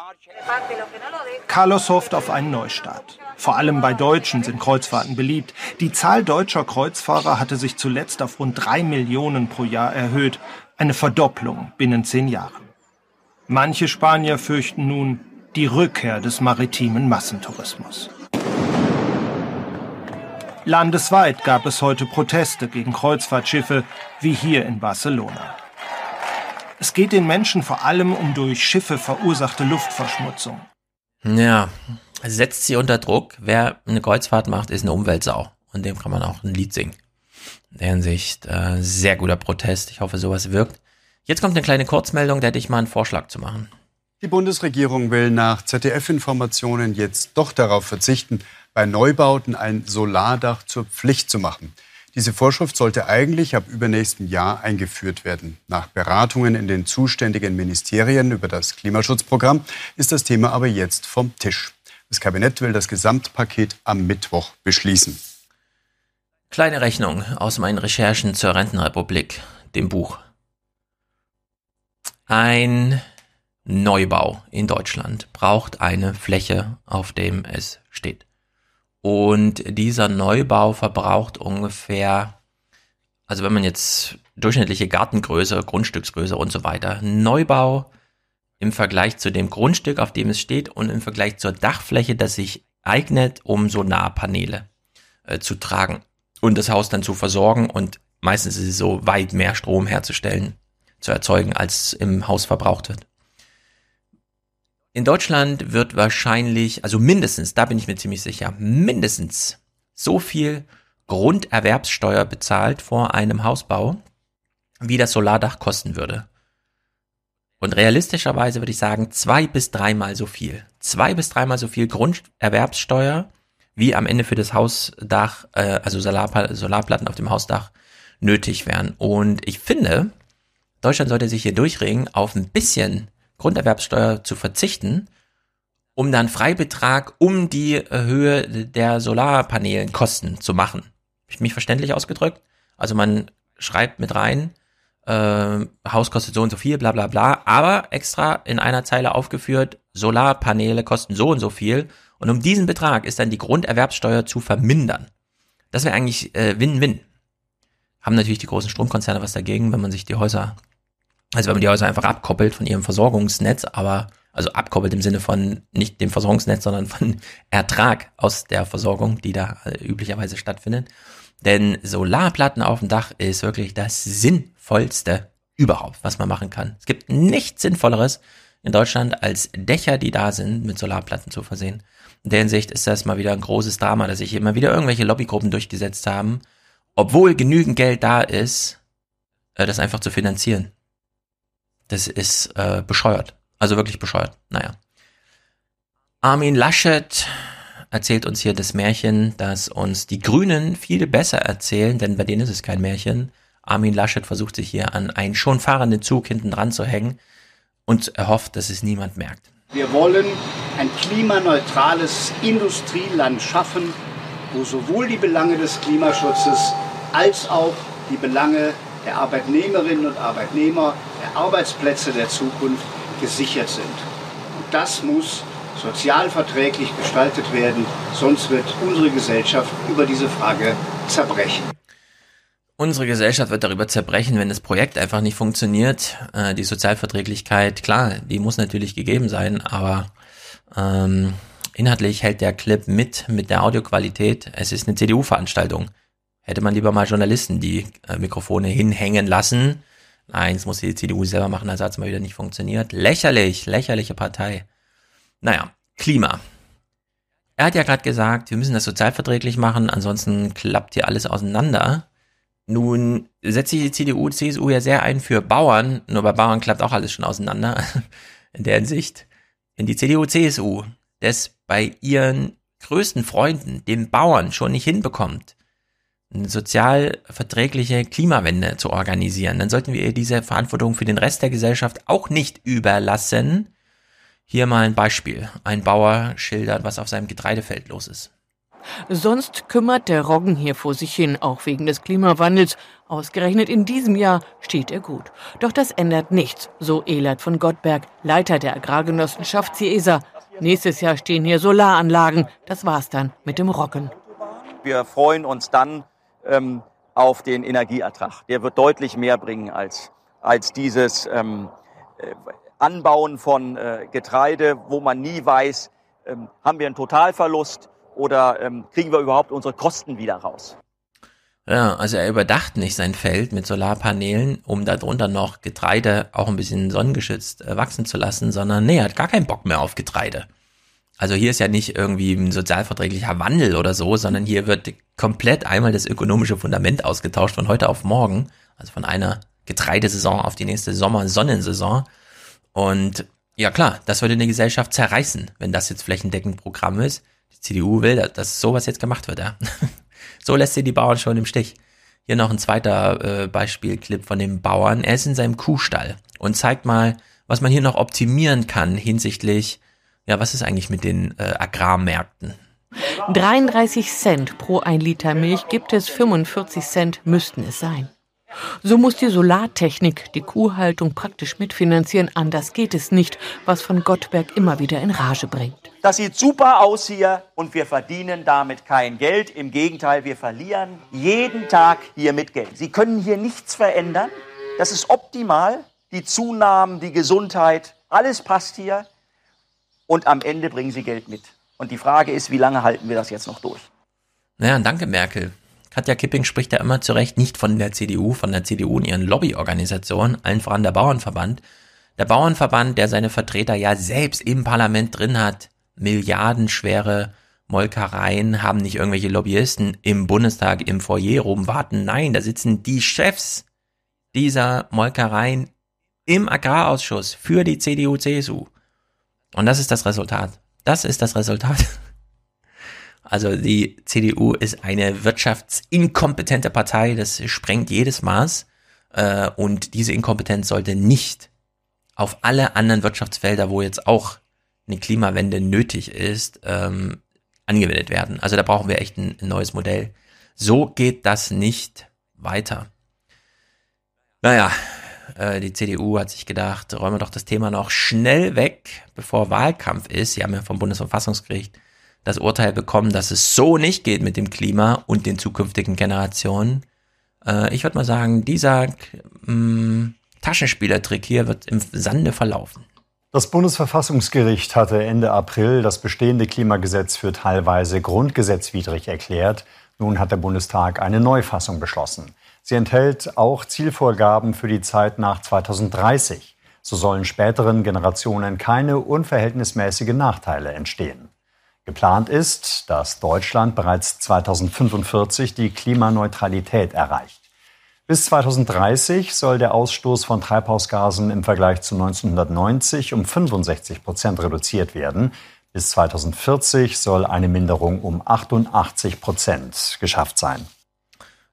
Carlos hofft auf einen Neustart. Vor allem bei Deutschen sind Kreuzfahrten beliebt. Die Zahl deutscher Kreuzfahrer hatte sich zuletzt auf rund drei Millionen pro Jahr erhöht. Eine Verdopplung binnen zehn Jahren. Manche Spanier fürchten nun die Rückkehr des maritimen Massentourismus. Landesweit gab es heute Proteste gegen Kreuzfahrtschiffe, wie hier in Barcelona. Es geht den Menschen vor allem um durch Schiffe verursachte Luftverschmutzung. Ja, setzt sie unter Druck. Wer eine Kreuzfahrt macht, ist eine Umweltsau. Und dem kann man auch ein Lied singen. In der Hinsicht äh, sehr guter Protest. Ich hoffe, sowas wirkt. Jetzt kommt eine kleine Kurzmeldung, da hätte ich mal einen Vorschlag zu machen. Die Bundesregierung will nach ZDF-Informationen jetzt doch darauf verzichten, bei Neubauten ein Solardach zur Pflicht zu machen. Diese Vorschrift sollte eigentlich ab übernächstem Jahr eingeführt werden. Nach Beratungen in den zuständigen Ministerien über das Klimaschutzprogramm ist das Thema aber jetzt vom Tisch. Das Kabinett will das Gesamtpaket am Mittwoch beschließen. Kleine Rechnung aus meinen Recherchen zur Rentenrepublik, dem Buch. Ein Neubau in Deutschland braucht eine Fläche, auf dem es steht. Und dieser Neubau verbraucht ungefähr, also wenn man jetzt durchschnittliche Gartengröße, Grundstücksgröße und so weiter, Neubau im Vergleich zu dem Grundstück, auf dem es steht und im Vergleich zur Dachfläche, das sich eignet, um Solarpaneele äh, zu tragen und das Haus dann zu versorgen und meistens ist es so weit mehr Strom herzustellen, zu erzeugen, als im Haus verbraucht wird. In Deutschland wird wahrscheinlich, also mindestens, da bin ich mir ziemlich sicher, mindestens so viel Grunderwerbssteuer bezahlt vor einem Hausbau, wie das Solardach kosten würde. Und realistischerweise würde ich sagen, zwei bis dreimal so viel. Zwei bis dreimal so viel Grunderwerbssteuer, wie am Ende für das Hausdach, äh, also Solar, Solarplatten auf dem Hausdach nötig wären. Und ich finde, Deutschland sollte sich hier durchringen, auf ein bisschen Grunderwerbssteuer zu verzichten, um dann Freibetrag um die Höhe der Solarpanelenkosten zu machen. Habe ich mich verständlich ausgedrückt? Also man schreibt mit rein, äh, Haus kostet so und so viel, bla bla bla, aber extra in einer Zeile aufgeführt, Solarpaneele kosten so und so viel und um diesen Betrag ist dann die Grunderwerbssteuer zu vermindern. Das wäre eigentlich äh, Win-Win. Haben natürlich die großen Stromkonzerne was dagegen, wenn man sich die Häuser also wenn man die Häuser einfach abkoppelt von ihrem Versorgungsnetz, aber also abkoppelt im Sinne von nicht dem Versorgungsnetz, sondern von Ertrag aus der Versorgung, die da äh, üblicherweise stattfindet. Denn Solarplatten auf dem Dach ist wirklich das sinnvollste überhaupt, was man machen kann. Es gibt nichts Sinnvolleres, in Deutschland als Dächer, die da sind, mit Solarplatten zu versehen. In der Hinsicht ist das mal wieder ein großes Drama, dass sich immer wieder irgendwelche Lobbygruppen durchgesetzt haben, obwohl genügend Geld da ist, äh, das einfach zu finanzieren. Das ist äh, bescheuert. Also wirklich bescheuert. Naja. Armin Laschet erzählt uns hier das Märchen, dass uns die Grünen viel besser erzählen, denn bei denen ist es kein Märchen. Armin Laschet versucht sich hier an einen schon fahrenden Zug hinten dran zu hängen und erhofft, dass es niemand merkt. Wir wollen ein klimaneutrales Industrieland schaffen, wo sowohl die Belange des Klimaschutzes als auch die Belange der Arbeitnehmerinnen und Arbeitnehmer, der Arbeitsplätze der Zukunft gesichert sind. Und das muss sozialverträglich gestaltet werden, sonst wird unsere Gesellschaft über diese Frage zerbrechen. Unsere Gesellschaft wird darüber zerbrechen, wenn das Projekt einfach nicht funktioniert. Äh, die Sozialverträglichkeit, klar, die muss natürlich gegeben sein, aber ähm, inhaltlich hält der Clip mit mit der Audioqualität. Es ist eine CDU-Veranstaltung. Hätte man lieber mal Journalisten die äh, Mikrofone hinhängen lassen. Nein, das muss die CDU selber machen, also hat es mal wieder nicht funktioniert. Lächerlich, lächerliche Partei. Naja, Klima. Er hat ja gerade gesagt, wir müssen das sozialverträglich machen, ansonsten klappt hier alles auseinander. Nun setzt sich die CDU, CSU ja sehr ein für Bauern, nur bei Bauern klappt auch alles schon auseinander. In der Hinsicht, wenn die CDU, CSU das bei ihren größten Freunden, den Bauern, schon nicht hinbekommt, sozial verträgliche Klimawende zu organisieren, dann sollten wir ihr diese Verantwortung für den Rest der Gesellschaft auch nicht überlassen. Hier mal ein Beispiel. Ein Bauer schildert, was auf seinem Getreidefeld los ist. Sonst kümmert der Roggen hier vor sich hin, auch wegen des Klimawandels. Ausgerechnet in diesem Jahr steht er gut. Doch das ändert nichts, so Elert von Gottberg, Leiter der Agrargenossenschaft CIESA. Nächstes Jahr stehen hier Solaranlagen. Das war's dann mit dem Roggen. Wir freuen uns dann ähm, auf den Energieertrag. Der wird deutlich mehr bringen als, als dieses ähm, äh, Anbauen von äh, Getreide, wo man nie weiß, ähm, haben wir einen Totalverlust oder ähm, kriegen wir überhaupt unsere Kosten wieder raus? Ja, also er überdacht nicht sein Feld mit Solarpanelen, um darunter noch Getreide auch ein bisschen sonnengeschützt äh, wachsen zu lassen, sondern nee, er hat gar keinen Bock mehr auf Getreide. Also hier ist ja nicht irgendwie ein sozialverträglicher Wandel oder so, sondern hier wird komplett einmal das ökonomische Fundament ausgetauscht von heute auf morgen, also von einer Getreidesaison auf die nächste Sommer-Sonnensaison. Und ja klar, das würde eine Gesellschaft zerreißen, wenn das jetzt flächendeckend Programm ist. Die CDU will, dass sowas jetzt gemacht wird, ja. so lässt sie die Bauern schon im Stich. Hier noch ein zweiter äh, Beispielclip von dem Bauern. Er ist in seinem Kuhstall und zeigt mal, was man hier noch optimieren kann hinsichtlich, ja, was ist eigentlich mit den äh, Agrarmärkten? 33 Cent pro ein Liter Milch gibt es, 45 Cent müssten es sein. So muss die Solartechnik die Kuhhaltung praktisch mitfinanzieren, anders geht es nicht, was von Gottberg immer wieder in Rage bringt. Das sieht super aus hier und wir verdienen damit kein Geld. Im Gegenteil, wir verlieren jeden Tag hier mit Geld. Sie können hier nichts verändern. Das ist optimal. Die Zunahmen, die Gesundheit, alles passt hier. Und am Ende bringen Sie Geld mit. Und die Frage ist, wie lange halten wir das jetzt noch durch? Naja, danke Merkel. Katja Kipping spricht ja immer zu Recht nicht von der CDU, von der CDU und ihren Lobbyorganisationen, allen voran der Bauernverband. Der Bauernverband, der seine Vertreter ja selbst im Parlament drin hat, milliardenschwere Molkereien, haben nicht irgendwelche Lobbyisten im Bundestag im Foyer rumwarten. Nein, da sitzen die Chefs dieser Molkereien im Agrarausschuss für die CDU, CSU. Und das ist das Resultat. Das ist das Resultat. Also die CDU ist eine wirtschaftsinkompetente Partei, das sprengt jedes Maß. Äh, und diese Inkompetenz sollte nicht auf alle anderen Wirtschaftsfelder, wo jetzt auch eine Klimawende nötig ist, ähm, angewendet werden. Also da brauchen wir echt ein, ein neues Modell. So geht das nicht weiter. Naja, äh, die CDU hat sich gedacht, räumen wir doch das Thema noch schnell weg, bevor Wahlkampf ist. Sie haben ja vom Bundesverfassungsgericht das Urteil bekommen, dass es so nicht geht mit dem Klima und den zukünftigen Generationen. Äh, ich würde mal sagen, dieser mm, Taschenspielertrick hier wird im Sande verlaufen. Das Bundesverfassungsgericht hatte Ende April das bestehende Klimagesetz für teilweise grundgesetzwidrig erklärt. Nun hat der Bundestag eine Neufassung beschlossen. Sie enthält auch Zielvorgaben für die Zeit nach 2030. So sollen späteren Generationen keine unverhältnismäßigen Nachteile entstehen. Geplant ist, dass Deutschland bereits 2045 die Klimaneutralität erreicht. Bis 2030 soll der Ausstoß von Treibhausgasen im Vergleich zu 1990 um 65 Prozent reduziert werden. Bis 2040 soll eine Minderung um 88 Prozent geschafft sein.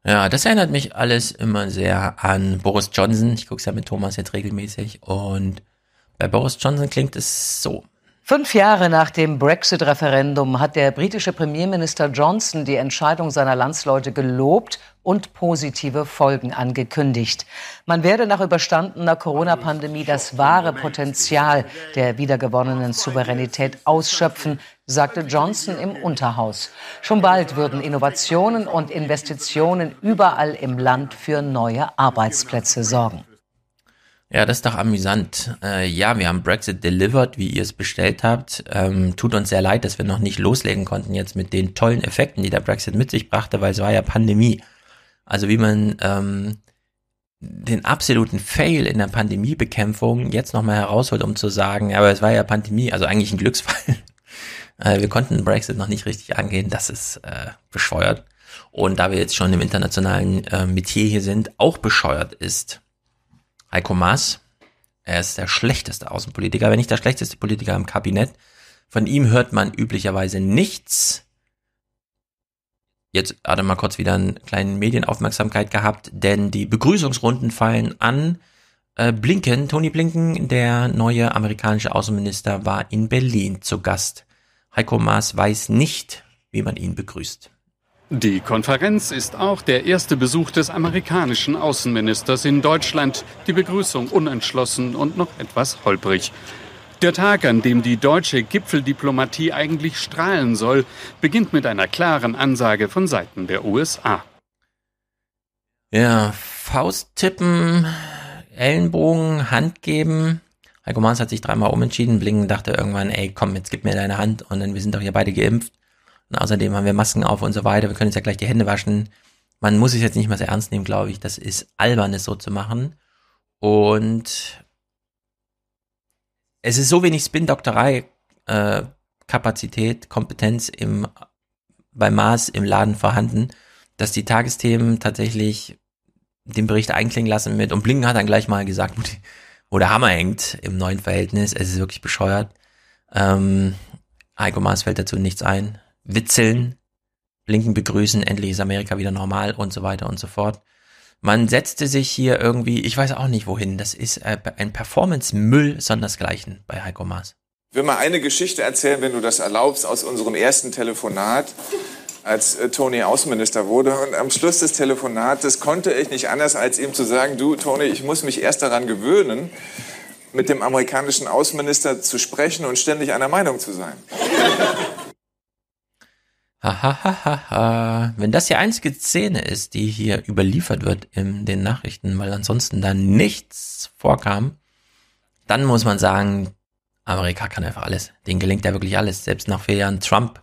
Ja, das erinnert mich alles immer sehr an Boris Johnson. Ich gucke es ja mit Thomas jetzt regelmäßig. Und bei Boris Johnson klingt es so. Fünf Jahre nach dem Brexit-Referendum hat der britische Premierminister Johnson die Entscheidung seiner Landsleute gelobt und positive Folgen angekündigt. Man werde nach überstandener Corona-Pandemie das wahre Potenzial der wiedergewonnenen Souveränität ausschöpfen, sagte Johnson im Unterhaus. Schon bald würden Innovationen und Investitionen überall im Land für neue Arbeitsplätze sorgen. Ja, das ist doch amüsant. Äh, ja, wir haben Brexit delivered, wie ihr es bestellt habt. Ähm, tut uns sehr leid, dass wir noch nicht loslegen konnten jetzt mit den tollen Effekten, die der Brexit mit sich brachte, weil es war ja Pandemie. Also wie man ähm, den absoluten Fail in der Pandemiebekämpfung jetzt nochmal herausholt, um zu sagen, aber es war ja Pandemie, also eigentlich ein Glücksfall. äh, wir konnten Brexit noch nicht richtig angehen, das ist äh, bescheuert. Und da wir jetzt schon im internationalen äh, Metier hier sind, auch bescheuert ist, Heiko Maas. Er ist der schlechteste Außenpolitiker, wenn nicht der schlechteste Politiker im Kabinett. Von ihm hört man üblicherweise nichts. Jetzt hat er mal kurz wieder eine kleine Medienaufmerksamkeit gehabt, denn die Begrüßungsrunden fallen an. Äh, Blinken, Tony Blinken, der neue amerikanische Außenminister, war in Berlin zu Gast. Heiko Maas weiß nicht, wie man ihn begrüßt. Die Konferenz ist auch der erste Besuch des amerikanischen Außenministers in Deutschland. Die Begrüßung unentschlossen und noch etwas holprig. Der Tag, an dem die deutsche Gipfeldiplomatie eigentlich strahlen soll, beginnt mit einer klaren Ansage von Seiten der USA. Ja, Fausttippen, Ellenbogen, Hand geben. Heiko Maas hat sich dreimal umentschieden. Blinken dachte irgendwann, ey, komm, jetzt gib mir deine Hand und dann wir sind doch hier beide geimpft. Und außerdem haben wir Masken auf und so weiter. Wir können jetzt ja gleich die Hände waschen. Man muss es jetzt nicht mehr sehr ernst nehmen, glaube ich. Das ist albern, es so zu machen. Und es ist so wenig Spin-Doktorei, äh, Kapazität, Kompetenz im, bei Maß im Laden vorhanden, dass die Tagesthemen tatsächlich den Bericht einklingen lassen mit, und Blinken hat dann gleich mal gesagt, wo der Hammer hängt im neuen Verhältnis. Es ist wirklich bescheuert. Ähm, Heiko Maas fällt dazu nichts ein witzeln, Blinken begrüßen, endlich ist Amerika wieder normal und so weiter und so fort. Man setzte sich hier irgendwie, ich weiß auch nicht wohin, das ist äh, ein Performance-Müll sondersgleichen bei Heiko Maas. Ich will mal eine Geschichte erzählen, wenn du das erlaubst, aus unserem ersten Telefonat, als äh, Tony Außenminister wurde. Und am Schluss des Telefonates konnte ich nicht anders, als ihm zu sagen, du Tony, ich muss mich erst daran gewöhnen, mit dem amerikanischen Außenminister zu sprechen und ständig einer Meinung zu sein. Hahaha. Wenn das die einzige Szene ist, die hier überliefert wird in den Nachrichten, weil ansonsten da nichts vorkam, dann muss man sagen, Amerika kann einfach alles. Denen gelingt ja wirklich alles. Selbst nach vier Jahren Trump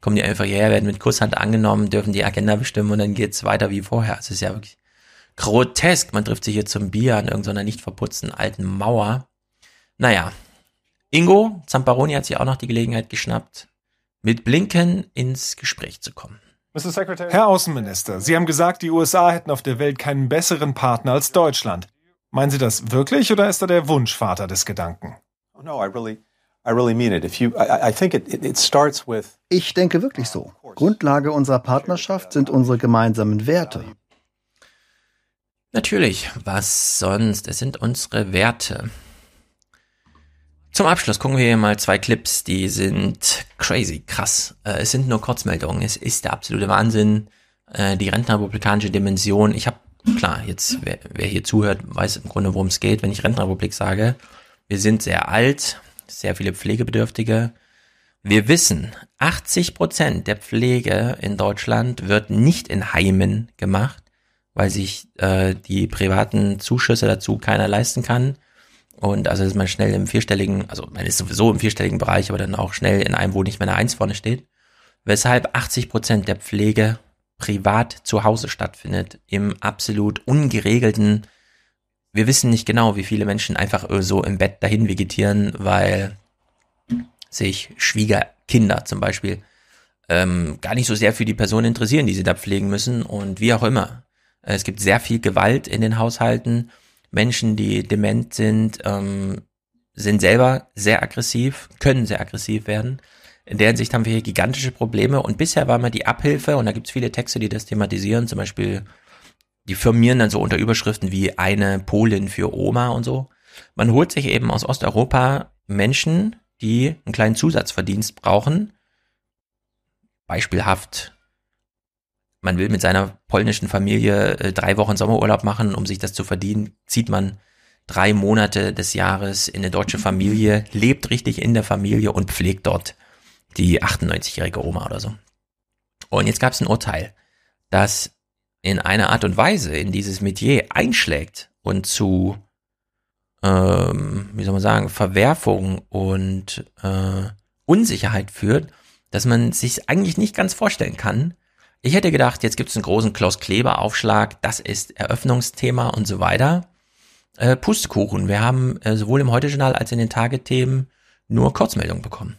kommen die einfach hierher, werden mit Kusshand angenommen, dürfen die Agenda bestimmen und dann geht's weiter wie vorher. Es ist ja wirklich grotesk. Man trifft sich hier zum Bier an irgendeiner nicht verputzten alten Mauer. Naja. Ingo Zamparoni hat sich auch noch die Gelegenheit geschnappt, mit Blinken ins Gespräch zu kommen. Herr Außenminister, Sie haben gesagt, die USA hätten auf der Welt keinen besseren Partner als Deutschland. Meinen Sie das wirklich oder ist da der Wunschvater des Gedanken? Ich denke wirklich so. Grundlage unserer Partnerschaft sind unsere gemeinsamen Werte. Natürlich, was sonst? Es sind unsere Werte. Zum Abschluss gucken wir hier mal zwei Clips, die sind crazy, krass. Äh, es sind nur Kurzmeldungen, es ist der absolute Wahnsinn. Äh, die Rentenrepublikanische Dimension. Ich habe, klar, jetzt, wer, wer, hier zuhört, weiß im Grunde, worum es geht, wenn ich Rentenrepublik sage. Wir sind sehr alt, sehr viele Pflegebedürftige. Wir wissen, 80 Prozent der Pflege in Deutschland wird nicht in Heimen gemacht, weil sich äh, die privaten Zuschüsse dazu keiner leisten kann und also ist man schnell im vierstelligen, also man ist sowieso im vierstelligen Bereich, aber dann auch schnell in einem, wo nicht mehr eine Eins vorne steht. Weshalb 80 Prozent der Pflege privat zu Hause stattfindet, im absolut ungeregelten wir wissen nicht genau, wie viele Menschen einfach so im Bett dahin vegetieren, weil sich Schwiegerkinder zum Beispiel ähm, gar nicht so sehr für die Person interessieren, die sie da pflegen müssen und wie auch immer. Es gibt sehr viel Gewalt in den Haushalten. Menschen, die dement sind, ähm, sind selber sehr aggressiv, können sehr aggressiv werden. In der Hinsicht haben wir hier gigantische Probleme und bisher war mal die Abhilfe und da gibt es viele Texte, die das thematisieren, zum Beispiel die firmieren dann so unter Überschriften wie eine Polin für Oma und so. Man holt sich eben aus Osteuropa Menschen, die einen kleinen Zusatzverdienst brauchen. Beispielhaft, man will mit seiner polnischen Familie äh, drei Wochen Sommerurlaub machen, um sich das zu verdienen, zieht man drei Monate des Jahres in eine deutsche Familie, lebt richtig in der Familie und pflegt dort die 98-jährige Oma oder so. Und jetzt gab es ein Urteil, das in einer Art und Weise in dieses Metier einschlägt und zu, ähm, wie soll man sagen, Verwerfung und äh, Unsicherheit führt, dass man sich eigentlich nicht ganz vorstellen kann. Ich hätte gedacht, jetzt gibt es einen großen Klaus Kleber Aufschlag, das ist Eröffnungsthema und so weiter. Äh, Pustekuchen, wir haben äh, sowohl im Heute-Journal als in den Tagethemen nur Kurzmeldungen bekommen.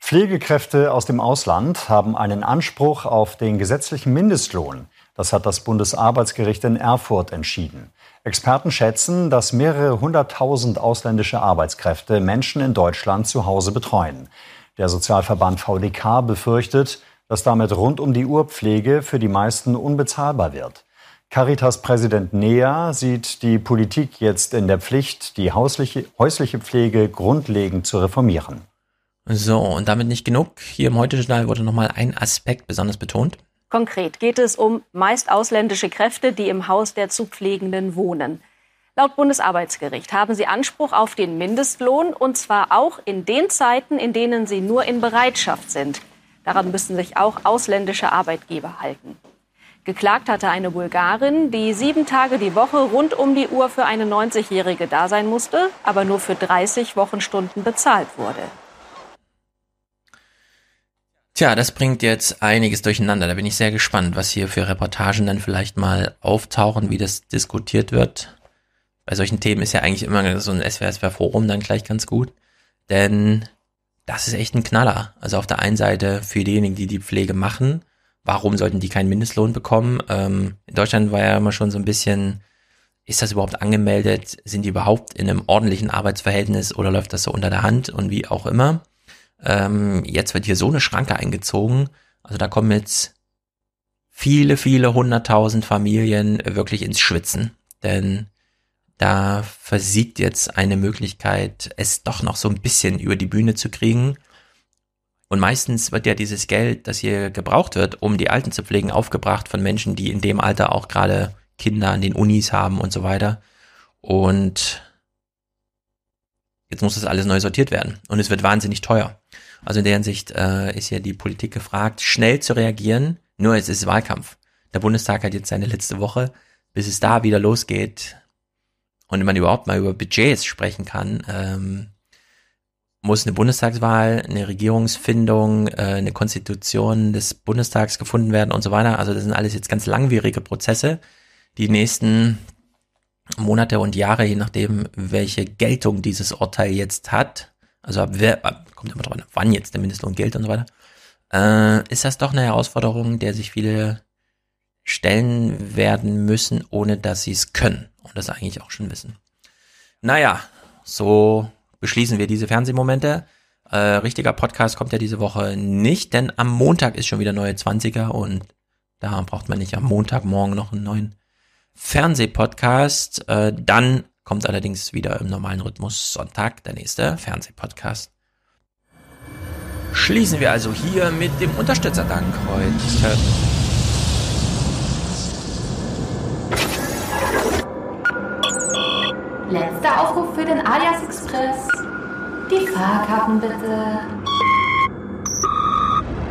Pflegekräfte aus dem Ausland haben einen Anspruch auf den gesetzlichen Mindestlohn. Das hat das Bundesarbeitsgericht in Erfurt entschieden. Experten schätzen, dass mehrere hunderttausend ausländische Arbeitskräfte Menschen in Deutschland zu Hause betreuen. Der Sozialverband VDK befürchtet, dass damit rund um die Uhr Pflege für die meisten unbezahlbar wird. Caritas-Präsident Nea sieht die Politik jetzt in der Pflicht, die häusliche, häusliche Pflege grundlegend zu reformieren. So, und damit nicht genug. Hier im Heute-Journal wurde nochmal ein Aspekt besonders betont. Konkret geht es um meist ausländische Kräfte, die im Haus der zu Pflegenden wohnen. Laut Bundesarbeitsgericht haben sie Anspruch auf den Mindestlohn, und zwar auch in den Zeiten, in denen sie nur in Bereitschaft sind. Daran müssen sich auch ausländische Arbeitgeber halten. Geklagt hatte eine Bulgarin, die sieben Tage die Woche rund um die Uhr für eine 90-Jährige da sein musste, aber nur für 30 Wochenstunden bezahlt wurde. Tja, das bringt jetzt einiges durcheinander. Da bin ich sehr gespannt, was hier für Reportagen dann vielleicht mal auftauchen, wie das diskutiert wird. Bei solchen Themen ist ja eigentlich immer so ein SWR-Forum dann gleich ganz gut. Denn das ist echt ein Knaller. Also auf der einen Seite für diejenigen, die die Pflege machen, warum sollten die keinen Mindestlohn bekommen? Ähm, in Deutschland war ja immer schon so ein bisschen, ist das überhaupt angemeldet? Sind die überhaupt in einem ordentlichen Arbeitsverhältnis oder läuft das so unter der Hand und wie auch immer? Ähm, jetzt wird hier so eine Schranke eingezogen. Also da kommen jetzt viele, viele hunderttausend Familien wirklich ins Schwitzen. Denn da versiegt jetzt eine Möglichkeit, es doch noch so ein bisschen über die Bühne zu kriegen. Und meistens wird ja dieses Geld, das hier gebraucht wird, um die Alten zu pflegen, aufgebracht von Menschen, die in dem Alter auch gerade Kinder an den Unis haben und so weiter. Und Jetzt muss das alles neu sortiert werden und es wird wahnsinnig teuer. Also in der Hinsicht äh, ist ja die Politik gefragt, schnell zu reagieren. Nur es ist Wahlkampf. Der Bundestag hat jetzt seine letzte Woche, bis es da wieder losgeht und man überhaupt mal über Budgets sprechen kann. Ähm, muss eine Bundestagswahl, eine Regierungsfindung, äh, eine Konstitution des Bundestags gefunden werden und so weiter. Also das sind alles jetzt ganz langwierige Prozesse. Die nächsten Monate und Jahre, je nachdem, welche Geltung dieses Urteil jetzt hat, also ab wer, kommt immer drauf an, wann jetzt der Mindestlohn gilt und so weiter, äh, ist das doch eine Herausforderung, der sich viele stellen werden müssen, ohne dass sie es können und das eigentlich auch schon wissen. Naja, so beschließen wir diese Fernsehmomente. Äh, richtiger Podcast kommt ja diese Woche nicht, denn am Montag ist schon wieder neue 20er und da braucht man nicht am Montagmorgen noch einen neuen Fernsehpodcast. Äh, dann kommt allerdings wieder im normalen Rhythmus Sonntag der nächste Fernsehpodcast. Schließen wir also hier mit dem Unterstützerdank heute. Letzter Aufruf für den Alias Express. Die Fahrkarten bitte.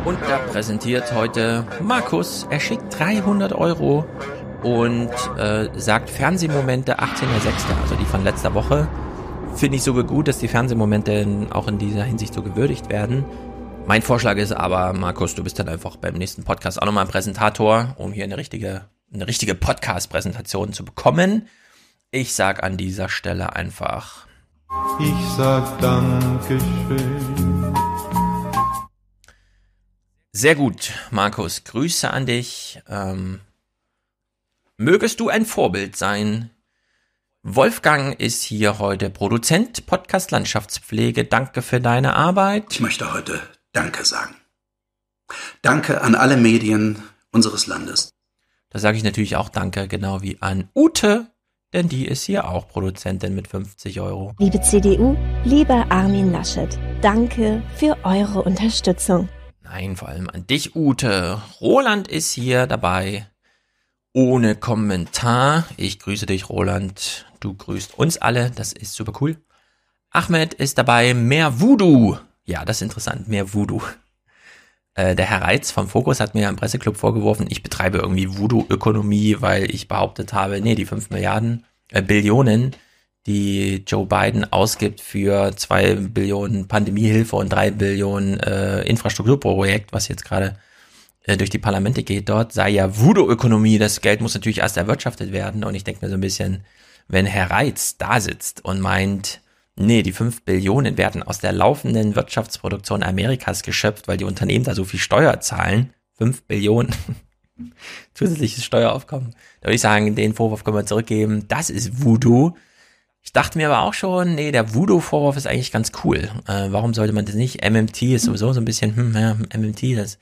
Und da präsentiert heute Markus. Er schickt 300 Euro und äh, sagt Fernsehmomente 18.06., also die von letzter Woche. Finde ich sogar gut, dass die Fernsehmomente auch in dieser Hinsicht so gewürdigt werden. Mein Vorschlag ist aber, Markus, du bist dann einfach beim nächsten Podcast auch nochmal ein Präsentator, um hier eine richtige, eine richtige Podcast-Präsentation zu bekommen. Ich sag an dieser Stelle einfach. Ich sag Dankeschön. Sehr gut, Markus. Grüße an dich. Ähm, mögest du ein Vorbild sein. Wolfgang ist hier heute Produzent Podcast Landschaftspflege. Danke für deine Arbeit. Ich möchte heute Danke sagen. Danke an alle Medien unseres Landes. Da sage ich natürlich auch Danke, genau wie an Ute, denn die ist hier auch Produzentin mit 50 Euro. Liebe CDU, lieber Armin Laschet, danke für eure Unterstützung. Nein, vor allem an dich, Ute. Roland ist hier dabei. Ohne Kommentar. Ich grüße dich, Roland. Du grüßt uns alle. Das ist super cool. Ahmed ist dabei. Mehr Voodoo. Ja, das ist interessant. Mehr Voodoo. Äh, der Herr Reitz vom Fokus hat mir im Presseclub vorgeworfen, ich betreibe irgendwie Voodoo-Ökonomie, weil ich behauptet habe, nee, die 5 Milliarden, äh, Billionen, die Joe Biden ausgibt für 2 Billionen Pandemiehilfe und 3 Billionen äh, Infrastrukturprojekt, was jetzt gerade äh, durch die Parlamente geht dort, sei ja Voodoo-Ökonomie. Das Geld muss natürlich erst erwirtschaftet werden. Und ich denke mir so ein bisschen, wenn Herr Reitz da sitzt und meint, nee, die 5 Billionen werden aus der laufenden Wirtschaftsproduktion Amerikas geschöpft, weil die Unternehmen da so viel Steuer zahlen. 5 Billionen zusätzliches Steueraufkommen. Da würde ich sagen, den Vorwurf können wir zurückgeben. Das ist Voodoo. Ich dachte mir aber auch schon, nee, der Voodoo-Vorwurf ist eigentlich ganz cool. Äh, warum sollte man das nicht? MMT ist sowieso so ein bisschen, hm, ja, MMT, das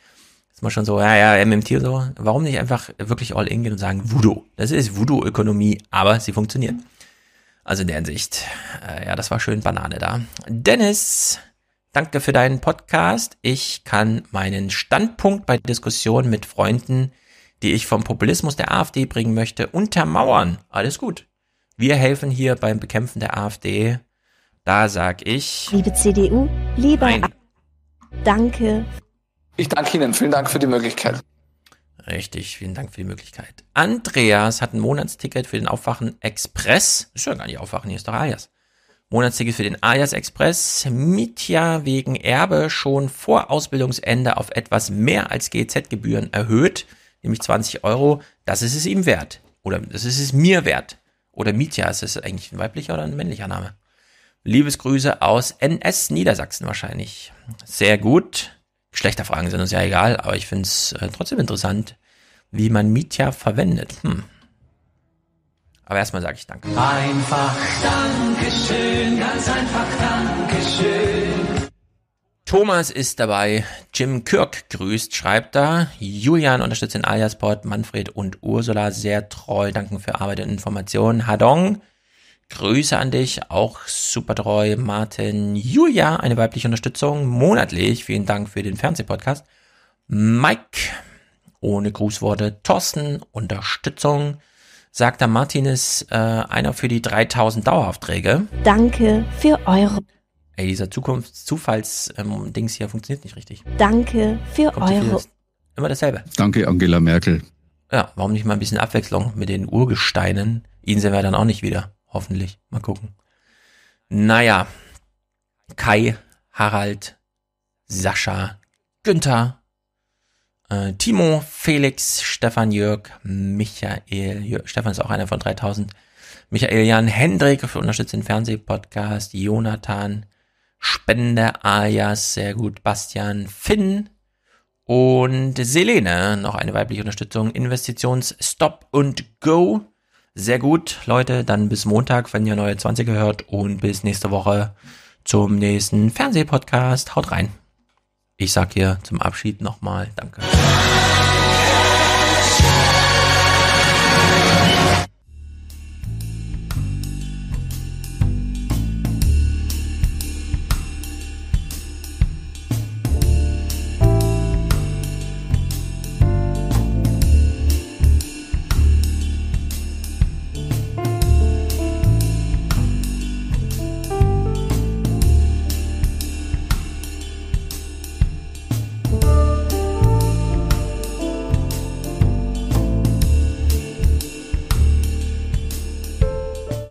ist man schon so, ja, ja, MMT und so. Warum nicht einfach wirklich all in gehen und sagen Voodoo? Das ist Voodoo-Ökonomie, aber sie funktioniert. Also in der Hinsicht, äh, ja, das war schön Banane da. Dennis, danke für deinen Podcast. Ich kann meinen Standpunkt bei Diskussionen mit Freunden, die ich vom Populismus der AfD bringen möchte, untermauern. Alles gut. Wir helfen hier beim Bekämpfen der AfD. Da sag ich. Liebe CDU, lieber. Nein. Danke. Ich danke Ihnen. Vielen Dank für die Möglichkeit. Richtig, vielen Dank für die Möglichkeit. Andreas hat ein Monatsticket für den Aufwachen Express. Ist ja gar nicht Aufwachen, hier ist doch Alias. Monatsticket für den Alias Express. Mitya wegen Erbe schon vor Ausbildungsende auf etwas mehr als GZ-Gebühren erhöht, nämlich 20 Euro. Das ist es ihm wert. Oder das ist es mir wert. Oder Mitya, ist das eigentlich ein weiblicher oder ein männlicher Name? Liebesgrüße aus NS Niedersachsen wahrscheinlich. Sehr gut. Geschlechterfragen sind uns ja egal, aber ich finde es äh, trotzdem interessant, wie man Mietja verwendet. Hm. Aber erstmal sage ich Danke. Einfach Dankeschön, ganz einfach Dankeschön. Thomas ist dabei. Jim Kirk grüßt, schreibt da. Julian unterstützt den Aliasport. Manfred und Ursula sehr treu. Danken für Arbeit und Informationen. Hadong. Grüße an dich, auch super treu. Martin, Julia, eine weibliche Unterstützung, monatlich. Vielen Dank für den Fernsehpodcast. Mike, ohne Grußworte. Thorsten, Unterstützung. Sagt der Martin ist äh, einer für die 3000 Daueraufträge. Danke für eure. Ey, dieser Zukunfts-Zufalls-Dings hier funktioniert nicht richtig. Danke für Kommt eure. Immer dasselbe. Danke, Angela Merkel. Ja, warum nicht mal ein bisschen Abwechslung mit den Urgesteinen? Ihn sehen wir dann auch nicht wieder. Hoffentlich. Mal gucken. Naja. Kai, Harald, Sascha, Günther, äh, Timo, Felix, Stefan, Jörg, Michael, Jörg, Stefan ist auch einer von 3000, Michael, Jan, Hendrik für unterstützt den Fernsehpodcast, Jonathan, Spende, alias, sehr gut, Bastian, Finn und Selene, noch eine weibliche Unterstützung, Investitions Stop und Go, sehr gut, Leute, dann bis Montag, wenn ihr neue 20 hört und bis nächste Woche zum nächsten Fernsehpodcast. Haut rein. Ich sag hier zum Abschied nochmal Danke.